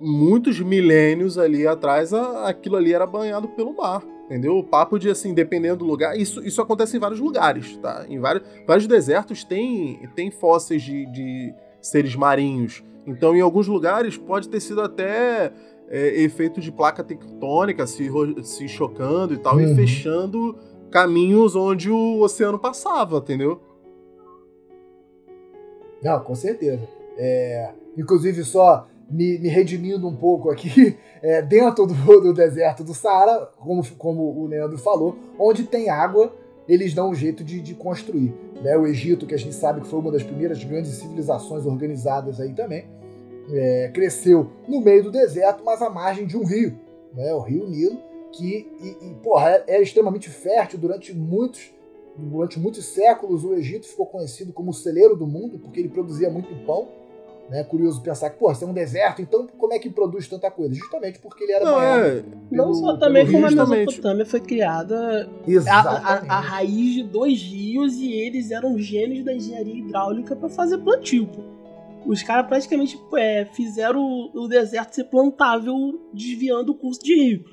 muitos milênios ali atrás, a- aquilo ali era banhado pelo mar. Entendeu? O papo de, assim, dependendo do lugar. Isso, isso acontece em vários lugares, tá? Em vários, vários desertos tem, tem fósseis de, de seres marinhos. Então, em alguns lugares, pode ter sido até é, efeito de placa tectônica se, se chocando e tal, e Uhum. fechando caminhos onde o oceano passava, entendeu? Não, com certeza. É, inclusive, só me, me redimindo um pouco aqui, é, dentro do, do deserto do Saara, como, como o Leandro falou, onde tem água, eles dão um jeito de, de construir. Né? O Egito, que a gente sabe que foi uma das primeiras grandes civilizações organizadas aí também, é, cresceu no meio do deserto, mas à margem de um rio, né? o Rio Nilo, que e, e, porra, é, é extremamente fértil durante muitos Durante muitos séculos, o Egito ficou conhecido como o celeiro do mundo, porque ele produzia muito pão. Né? Curioso pensar que, pô, você é um deserto, então como é que produz tanta coisa? Justamente porque ele era Não, banhado. é. Não pelo- só também como a rio, justamente. Mesopotâmia foi criada a, a, a raiz de dois rios e eles eram gênios da engenharia hidráulica para fazer plantio. pô. Os caras praticamente é, fizeram o, o deserto ser plantável desviando o curso de rio.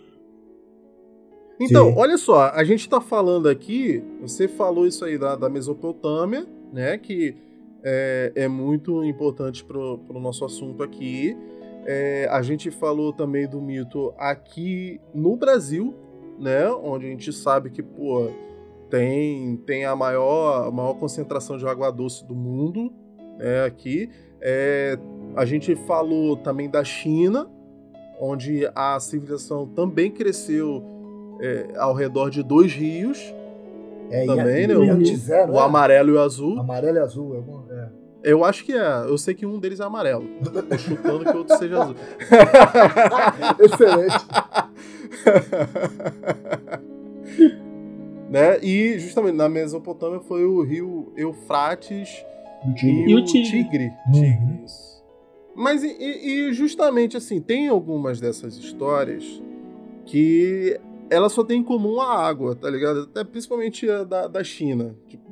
Então, Sim. olha só, a gente tá falando aqui, você falou isso aí da, da Mesopotâmia, né, que é, é muito importante pro, pro nosso assunto aqui. É, a gente falou também do mito aqui no Brasil, né, onde a gente sabe que, pô, tem, tem a maior, a maior concentração de água doce do mundo, né, aqui. É, a gente falou também da China, onde a civilização também cresceu é, ao redor de dois rios, É, também, e, né, o- o é? amarelo e o azul. Amarelo e azul. É, algum- é. Eu acho que é. Eu sei que um deles é amarelo. Tô chutando que o outro seja azul. Excelente. né? E justamente na Mesopotâmia foi o rio Eufrates e, Tigre. E o Tigre. Tigre. Uhum. Mas e, e- justamente assim, tem algumas dessas histórias que ela só tem em comum a água, tá ligado? Até principalmente a da, da China. Tipo,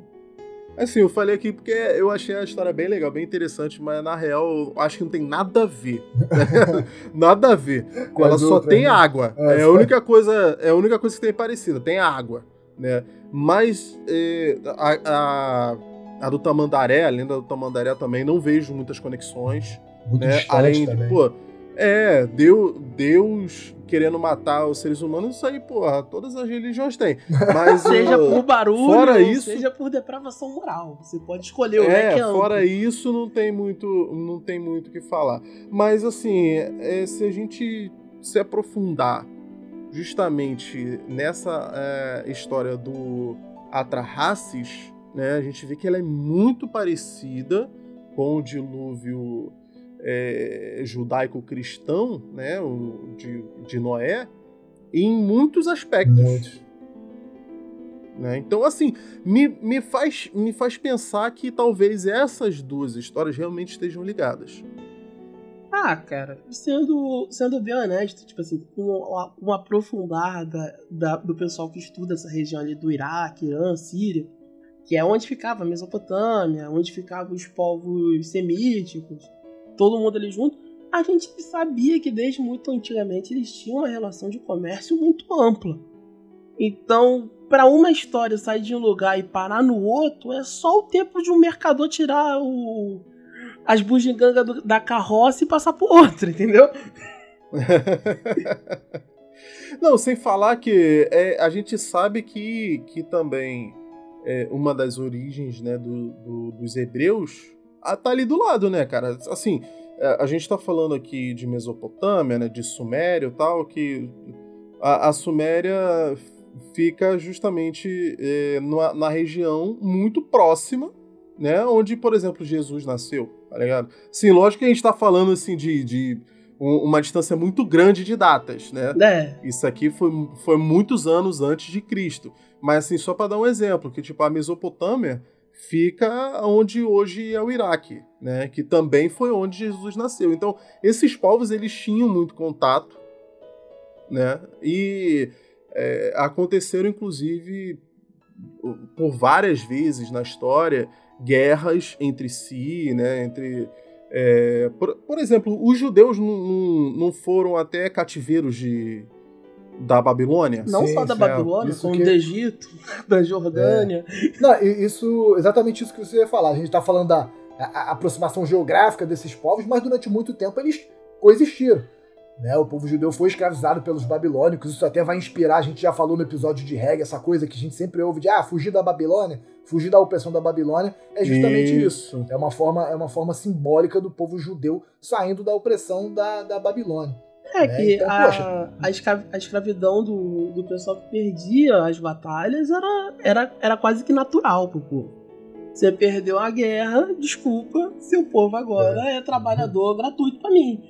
assim, eu falei aqui porque eu achei a história bem legal, bem interessante, mas na real eu acho que não tem nada a ver. nada a ver. Com ela só outras, tem né? água. É, É, a única coisa, é a única coisa que tem parecida, tem água, né? Mas é, a, a, a do Tamandaré, a lenda do Tamandaré também não vejo muitas conexões, Muito né? Além de, pô, é, Deus, Deus querendo matar os seres humanos, isso aí, porra, todas as religiões têm. Mas Seja uh, por barulho, fora isso- seja por depravação moral. Você pode escolher o É, é amplo. fora isso não tem muito, não tem muito o que falar. Mas assim, é, se a gente se aprofundar justamente nessa é, história do Atrahasis, né, a gente vê que ela é muito parecida com o dilúvio é, judaico-cristão, né, o de, de Noé, em muitos aspectos. Muitos. né? Então, assim, me, me, faz, me faz pensar que talvez essas duas histórias realmente estejam ligadas. Ah, cara, sendo, sendo bem honesto, tipo assim, um, um aprofundar da, da- do pessoal que estuda essa região ali do Iraque, Irã, Síria, que é onde ficava a Mesopotâmia, onde ficavam os povos semíticos, todo mundo ali junto, a gente sabia que desde muito antigamente eles tinham uma relação de comércio muito ampla. Então, para uma história sair de um lugar e parar no outro, é só o tempo de um mercador tirar o, as bugigangas do- da carroça e passar por outra, entendeu? Não, sem falar que é, a gente sabe que, que também é, uma das origens né, do, do- dos hebreus ah, tá ali do lado, né, cara? Assim, é, a gente tá falando aqui de Mesopotâmia, né, de Sumério e tal, que a, a Suméria fica justamente é, na, na região muito próxima, né, onde, por exemplo, Jesus nasceu, tá ligado? Sim, lógico que a gente tá falando, assim, de, de um- uma distância muito grande de datas, né? É, Isso aqui foi, foi muitos anos antes de Cristo. Mas assim, só para dar um exemplo, que tipo a Mesopotâmia fica onde hoje é o Iraque, né? Que também foi onde Jesus nasceu. Então, esses povos eles tinham muito contato, né? E é, aconteceram inclusive por várias vezes na história guerras entre si, né? Entre é, por, por exemplo, os judeus não, não, não foram até cativeiros de, da Babilônia? não Sim, só da sim, Babilônia, isso como que- do Egito, da Jordânia. Não, e isso, exatamente isso que você ia falar. A gente tá falando da a- a aproximação geográfica desses povos, mas durante muito tempo eles coexistiram. Né? O povo judeu foi escravizado pelos babilônicos, isso até vai inspirar, a gente já falou no episódio de reggae, essa coisa que a gente sempre ouve de ah, fugir da Babilônia, fugir da opressão da Babilônia, é justamente isso. É uma forma, é uma forma simbólica do povo judeu saindo da opressão da, da Babilônia. É É, que então, a, poxa. a, escra- a escravidão do, do pessoal que perdia as batalhas era, era, era quase que natural pro povo. Você perdeu a guerra, desculpa, seu povo agora é, trabalhador gratuito pra mim.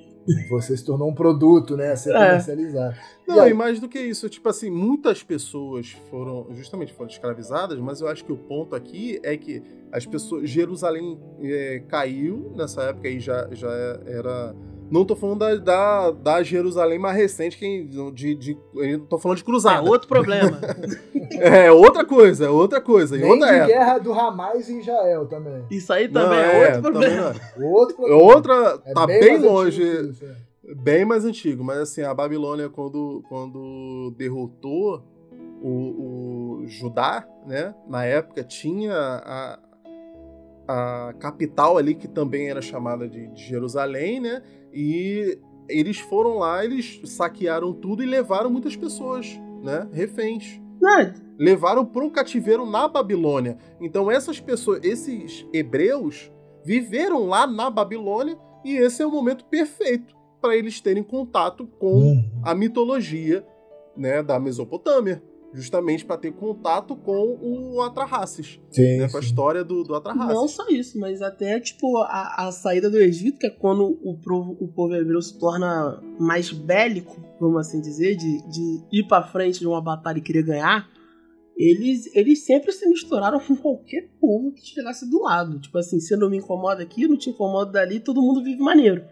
Você se tornou um produto, né, a ser É. comercializado. E Não, aí? e mais do que isso, tipo assim, muitas pessoas foram, justamente foram escravizadas, mas eu acho que o ponto aqui é que as pessoas, Jerusalém é, caiu nessa época aí já, já era, não tô falando da, da, da Jerusalém mais recente, que de, de, eu tô falando de É cruzada. outro problema. É outra coisa, é outra coisa, em Nem de outra época. guerra do Hamas e Israel também. Isso aí Não, também é, outro também problema. é. Outro problema. Outra, É tá bem bem, longe, isso, é. bem mais antigo, mas assim, a Babilônia, quando, quando derrotou o, o Judá, né, na época tinha a, a capital ali, que também era chamada de, de Jerusalém, né, e eles foram lá, eles saquearam tudo e levaram muitas pessoas, né, reféns Não, levaram para um cativeiro na Babilônia. Então essas pessoas, esses hebreus, viveram lá na Babilônia e esse é o momento perfeito para eles terem contato com Uhum. a mitologia, né, da Mesopotâmia, justamente para ter contato com o Atrahasis, Sim, né, com a história do, do Atrahasis. Não só isso, mas até tipo a, a saída do Egito, que é quando o povo, o povo hebreu se torna mais bélico, vamos assim dizer, de, de ir pra frente de uma batalha e querer ganhar. eles, eles sempre se misturaram com qualquer povo que chegasse do lado. Tipo assim, se não me incomoda aqui, não te incomoda dali, todo mundo vive maneiro.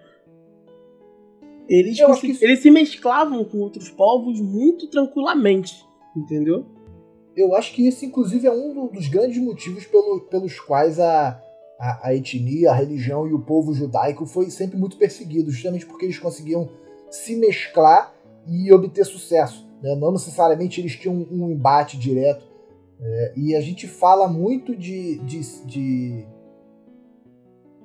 Eles, se, isso... eles se mesclavam com outros povos muito tranquilamente, entendeu? Eu acho que isso, inclusive, é um dos grandes motivos pelo, pelos quais a, a, a, etnia, a religião e o povo judaico foi sempre muito perseguido, justamente porque eles conseguiam se mesclar e obter sucesso. Né? Não necessariamente eles tinham um, um embate direto. É, e a gente fala muito de, de, de,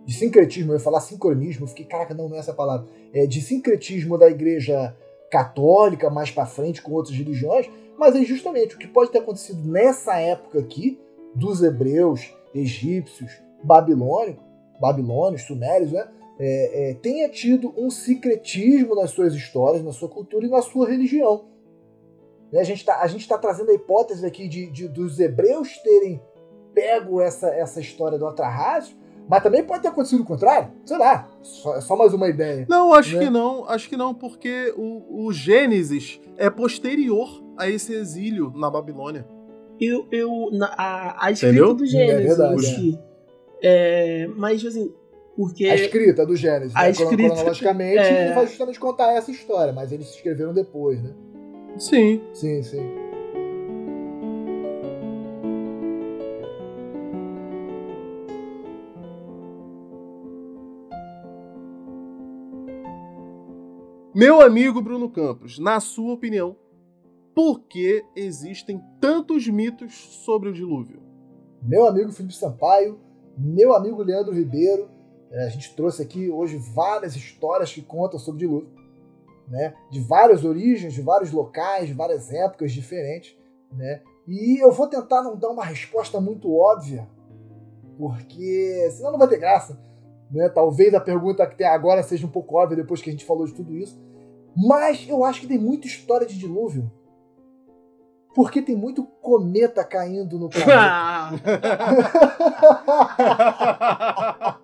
de, sincretismo, eu ia falar sincronismo, eu fiquei, caraca, não, não é essa palavra. É, de sincretismo da igreja católica mais para frente com outras religiões, mas é justamente o que pode ter acontecido nessa época aqui, dos hebreus, egípcios, babilônicos, babilônios, sumérios, né? É, é, tenha tido um secretismo nas suas histórias, na sua cultura e na sua religião. Né? A gente está tá trazendo a hipótese aqui de, de, dos hebreus terem pego essa, essa história do Atrahasis, mas também pode ter acontecido o contrário. Sei lá, só, é só mais uma ideia. Não, acho né? que não. Acho que não, porque o, o Gênesis é posterior a esse exílio na Babilônia. Eu, eu, na, a, a escrita Entendeu? do Gênesis, é verdade, é. É, mas assim, porque... A escrita do Gênesis, a né? escrita, cronologicamente, é... ele vai justamente contar essa história, mas eles se escreveram depois, né? Sim. Sim, sim. Meu amigo Bruno Campos, na sua opinião, por que existem tantos mitos sobre o dilúvio? Meu amigo Felipe Sampaio, meu amigo Leandro Ribeiro, é, a gente trouxe aqui hoje várias histórias que contam sobre o dilúvio né? De várias origens, de vários locais, de várias épocas diferentes, né? E eu vou tentar não dar uma resposta muito óbvia, porque senão não vai ter graça. Né? Talvez a pergunta que tem agora seja um pouco óbvia depois que a gente falou de tudo isso. Mas eu acho que tem muita história de dilúvio. Porque tem muito cometa caindo no planeta.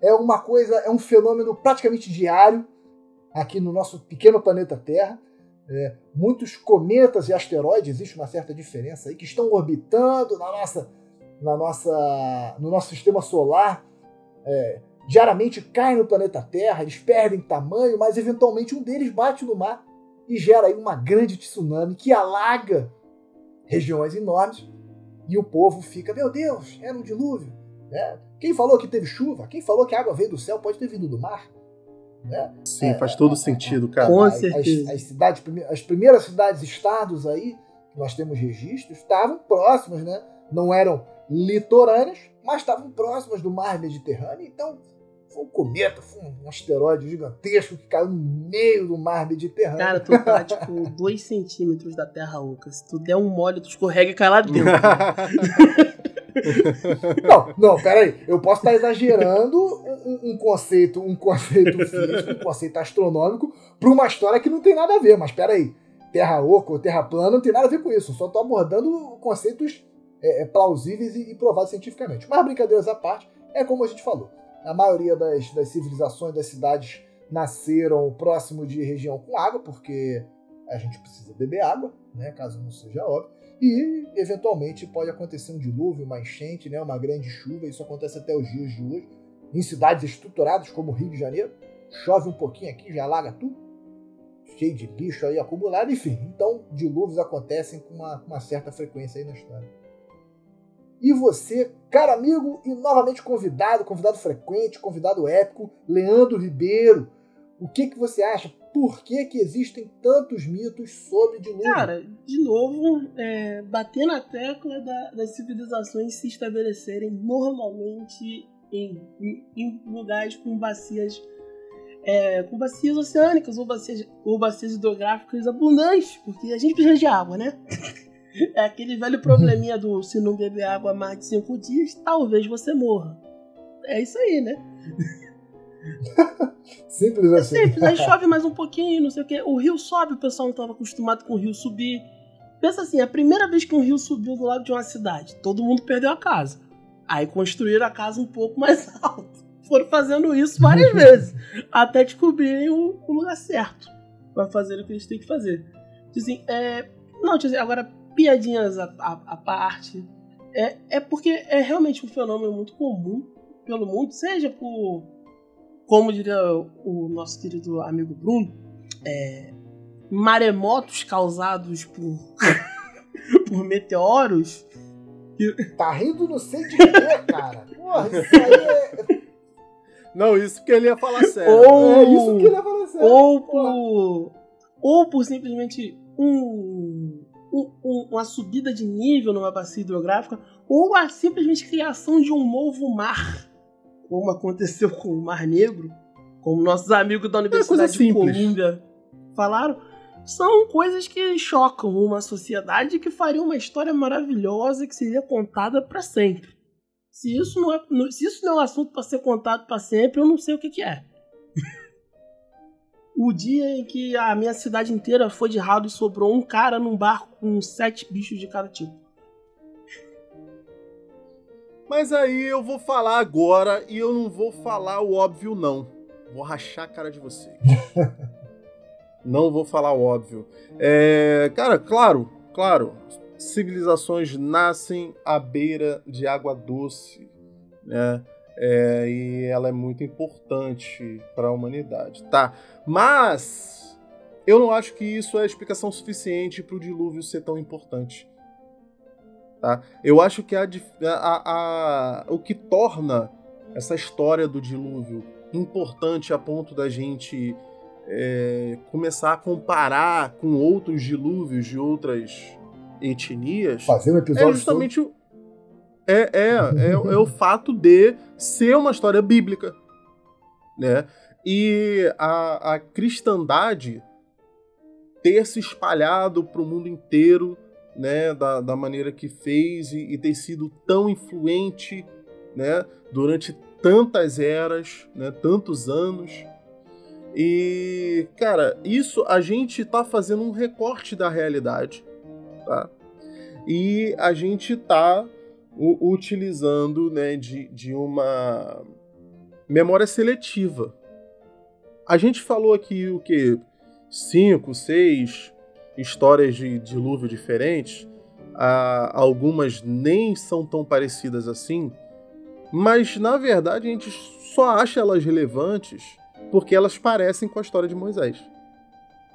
é uma coisa, é um fenômeno praticamente diário aqui no nosso pequeno planeta Terra. É, muitos cometas e asteroides, existe uma certa diferença aí, que estão orbitando na nossa, na nossa, no nosso sistema solar. É, diariamente caem no planeta Terra, eles perdem tamanho, mas eventualmente um deles bate no mar e gera aí uma grande tsunami que alaga regiões enormes e o povo fica, meu Deus, era um dilúvio. Né? Quem falou que teve chuva? Quem falou que a água veio do céu pode ter vindo do mar? Né? Sim, é, faz todo é, sentido, cara. Com certeza. As, as, cidades, as primeiras cidades-estados aí, que nós temos registros, estavam próximas, né? Não eram litorâneas, mas estavam próximas do mar Mediterrâneo. Então, foi um cometa, foi um asteroide gigantesco que caiu no meio do mar Mediterrâneo. Cara, tu tá tipo 2 centímetros da Terra Oca. Se tu der um mole, tu escorrega e cai lá dentro. não, não, peraí. Eu posso estar exagerando um, um, conceito, um conceito físico, um conceito astronômico para uma história que não tem nada a ver. Mas peraí, Terra oca ou Terra plana não tem nada a ver com isso. Eu só estou abordando conceitos é, é, plausíveis e, e provados cientificamente. Mas brincadeiras à parte, é como a gente falou. A maioria das, das civilizações, das cidades nasceram próximo de região com água, porque a gente precisa beber água, né, caso não seja óbvio. E, eventualmente, pode acontecer um dilúvio, uma enchente, né, uma grande chuva. Isso acontece até os dias de hoje. Em cidades estruturadas como o Rio de Janeiro, chove um pouquinho aqui, já alaga tudo. Cheio de lixo aí acumulado, enfim. Então, dilúvios acontecem com uma, uma certa frequência aí na história. E você, cara amigo e novamente convidado, convidado frequente, convidado épico, Leandro Ribeiro, o que, que você acha? por que, que existem tantos mitos sobre dilúvio? Cara, de novo, é, bater na tecla da, das civilizações se estabelecerem normalmente em, em, em lugares com bacias é, com bacias oceânicas ou bacias, ou bacias hidrográficas abundantes, porque a gente precisa de água, né? É aquele velho probleminha do se não beber água mais de cinco dias, talvez você morra. É isso aí, né? Simples é assim. Simples, aí chove mais um pouquinho, não sei o que. O rio sobe, o pessoal não estava acostumado com o rio subir. Pensa assim, é a primeira vez que um rio subiu do lado de uma cidade, todo mundo perdeu a casa. Aí construíram a casa um pouco mais alto. Foram fazendo isso várias vezes, até descobrirem o, o lugar certo para fazer o que eles têm que fazer. Dizem, é, Não, dizer, agora, piadinhas à, à, à parte. É, é porque é realmente um fenômeno muito comum pelo mundo, seja por, como diria o nosso querido amigo Bruno, é, maremotos causados por, por meteoros. Tá rindo no sei de quê, cara? Porra, isso aí é. Não, isso que ele ia falar sério. Ou, É isso que ele ia falar sério. ou por, ou por simplesmente um, um- um- uma subida de nível numa bacia hidrográfica, ou a simplesmente criação de um novo mar, como aconteceu com o Mar Negro, como nossos amigos da coisa Universidade de. Colômbia falaram, são coisas que chocam uma sociedade que faria uma história maravilhosa que seria contada para sempre. Se isso não é, se isso não é um assunto para ser contado para sempre, eu não sei o que, que é. O dia em que a minha cidade inteira foi de ralo e sobrou um cara num barco com sete bichos de cada tipo. Mas aí eu vou falar agora e eu não vou falar o óbvio, não. Vou rachar a cara de vocês. não vou falar o óbvio. É, cara, claro, claro. Civilizações nascem à beira de água doce, né? É, e ela é muito importante para a humanidade, tá? Mas eu não acho que isso é explicação suficiente para o dilúvio ser tão importante. Tá? Eu acho que a, a- a- o que torna essa história do dilúvio importante a ponto da gente é, começar a comparar com outros dilúvios de outras etnias Fazer um é episódio justamente o. É, é, é, é o fato de ser uma história bíblica. Né? E a, a cristandade ter se espalhado para o mundo inteiro né, da, da maneira que fez e, e ter sido tão influente né, durante tantas eras, né, tantos anos. E, cara, isso a gente tá fazendo um recorte da realidade, tá? E a gente tá utilizando né, de, de uma memória seletiva. A gente falou aqui o que? Cinco, seis histórias de dilúvio diferentes. Ah, algumas nem são tão parecidas assim. Mas na verdade a gente só acha elas relevantes porque elas parecem com a história de Moisés.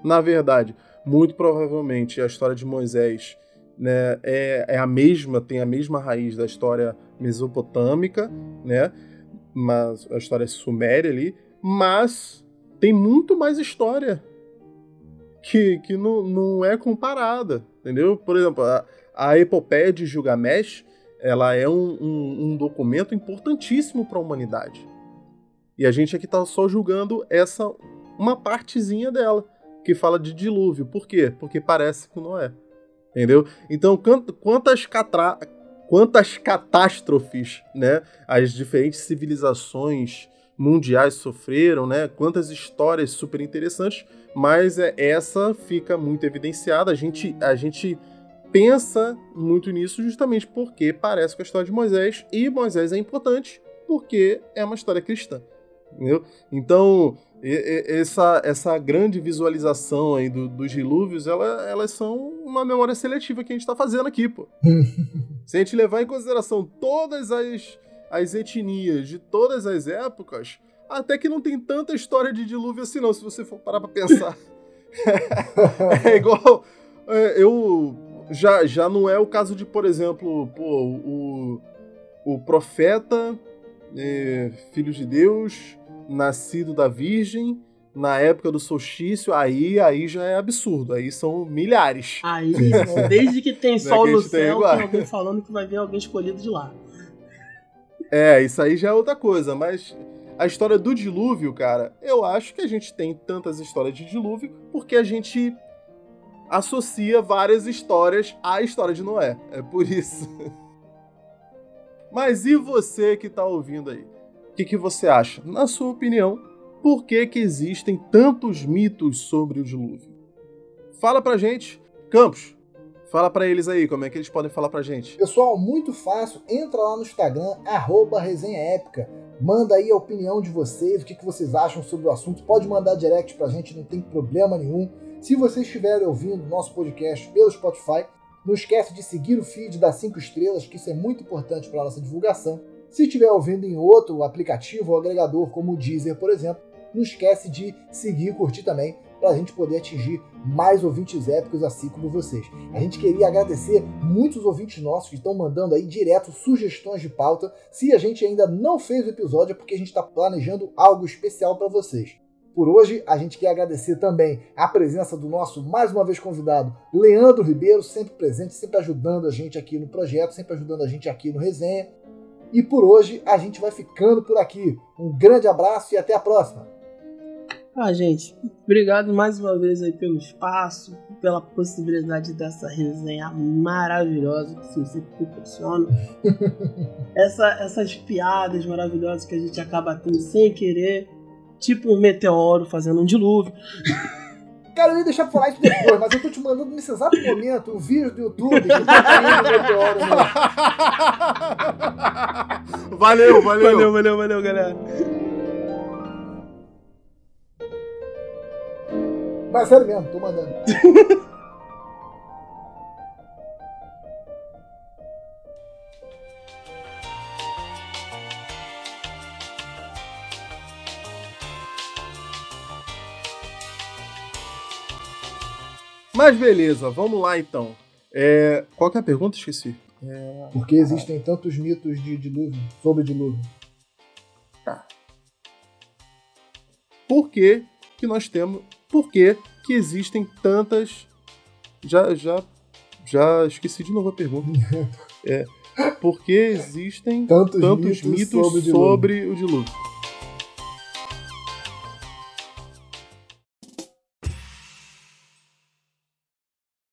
Na verdade, muito provavelmente a história de Moisés né, é, é a mesma, tem a mesma raiz da história mesopotâmica, né? Mas a história suméria ali, mas tem muito mais história que, que não, não é comparada, entendeu? Por exemplo, a, a epopeia de Gilgamesh, ela é um, um, um documento importantíssimo para a humanidade. E a gente aqui está só julgando essa uma partezinha dela que fala de dilúvio. Por quê? Porque parece com Noé. Entendeu? Então, quan- quantas, catra... quantas catástrofes né, as diferentes civilizações mundiais sofreram, né? Quantas histórias super interessantes, mas é, essa fica muito evidenciada. A gente, a gente pensa muito nisso justamente porque parece com a história de Moisés e Moisés é importante porque é uma história cristã. Entendeu? Então, e- e- essa, essa grande visualização aí do- dos dilúvios, ela, elas são uma memória seletiva que a gente está fazendo aqui, pô. Se a gente levar em consideração todas as, as etnias de todas as épocas, até que não tem tanta história de dilúvio assim, não, se você for parar pra pensar. é igual. é, eu. Já, já não é o caso de, por exemplo, pô, o, o profeta, é, filho de Deus, nascido da Virgem, na época do solstício, aí, aí já é absurdo. Aí são milhares. Aí, desde que tem sol que a no tem céu, igual. tem alguém falando que vai vir alguém escolhido de lá. É, isso aí já é outra coisa, mas a história do dilúvio, cara, eu acho que a gente tem tantas histórias de dilúvio porque a gente associa várias histórias à história de Noé. É por isso. Mas e você que tá ouvindo aí? O que, que você acha? Na sua opinião, por que, que existem tantos mitos sobre o dilúvio? Fala pra gente. Campos, fala pra eles aí como é que eles podem falar pra gente. Pessoal, muito fácil. Entra lá no Instagram, arroba resenha épica. Manda aí a opinião de vocês, o que, que vocês acham sobre o assunto. Pode mandar direct pra gente, não tem problema nenhum. Se vocês estiverem ouvindo nosso podcast pelo Spotify, não esquece de seguir o feed das 5 estrelas, que isso é muito importante para a nossa divulgação. Se estiver ouvindo em outro aplicativo ou agregador, como o Deezer, por exemplo, não esquece de seguir e curtir também para a gente poder atingir mais ouvintes épicos assim como vocês. A gente queria agradecer muitos ouvintes nossos que estão mandando aí direto sugestões de pauta. Se a gente ainda não fez o episódio é porque a gente está planejando algo especial para vocês. Por hoje, a gente quer agradecer também a presença do nosso, mais uma vez convidado, Leandro Ribeiro, sempre presente, sempre ajudando a gente aqui no projeto, sempre ajudando a gente aqui no Resenha. E por hoje, a gente vai ficando por aqui. Um grande abraço e até a próxima! Ah, gente, obrigado mais uma vez aí pelo espaço, pela possibilidade dessa resenha maravilhosa que você proporciona. Essa, essas piadas maravilhosas que a gente acaba tendo sem querer, tipo um meteoro fazendo um dilúvio. Cara, eu ia deixar pra falar isso depois, mas eu tô te mandando nesse exato momento o vídeo do YouTube que tá caindo meteoro. Né? Valeu, valeu. Valeu, valeu, valeu, galera. Mas sério mesmo, tô mandando. Mas beleza, vamos lá então. É, qual que é a pergunta? Esqueci. É... Por que existem tantos mitos de dilúvio, sobre dilúvio? Tá. Por que, que nós temos. Por que, que existem tantas. Já, já, já esqueci de novo a pergunta. É, por que existem Tantos tantos mitos mitos sobre sobre o dilúvio?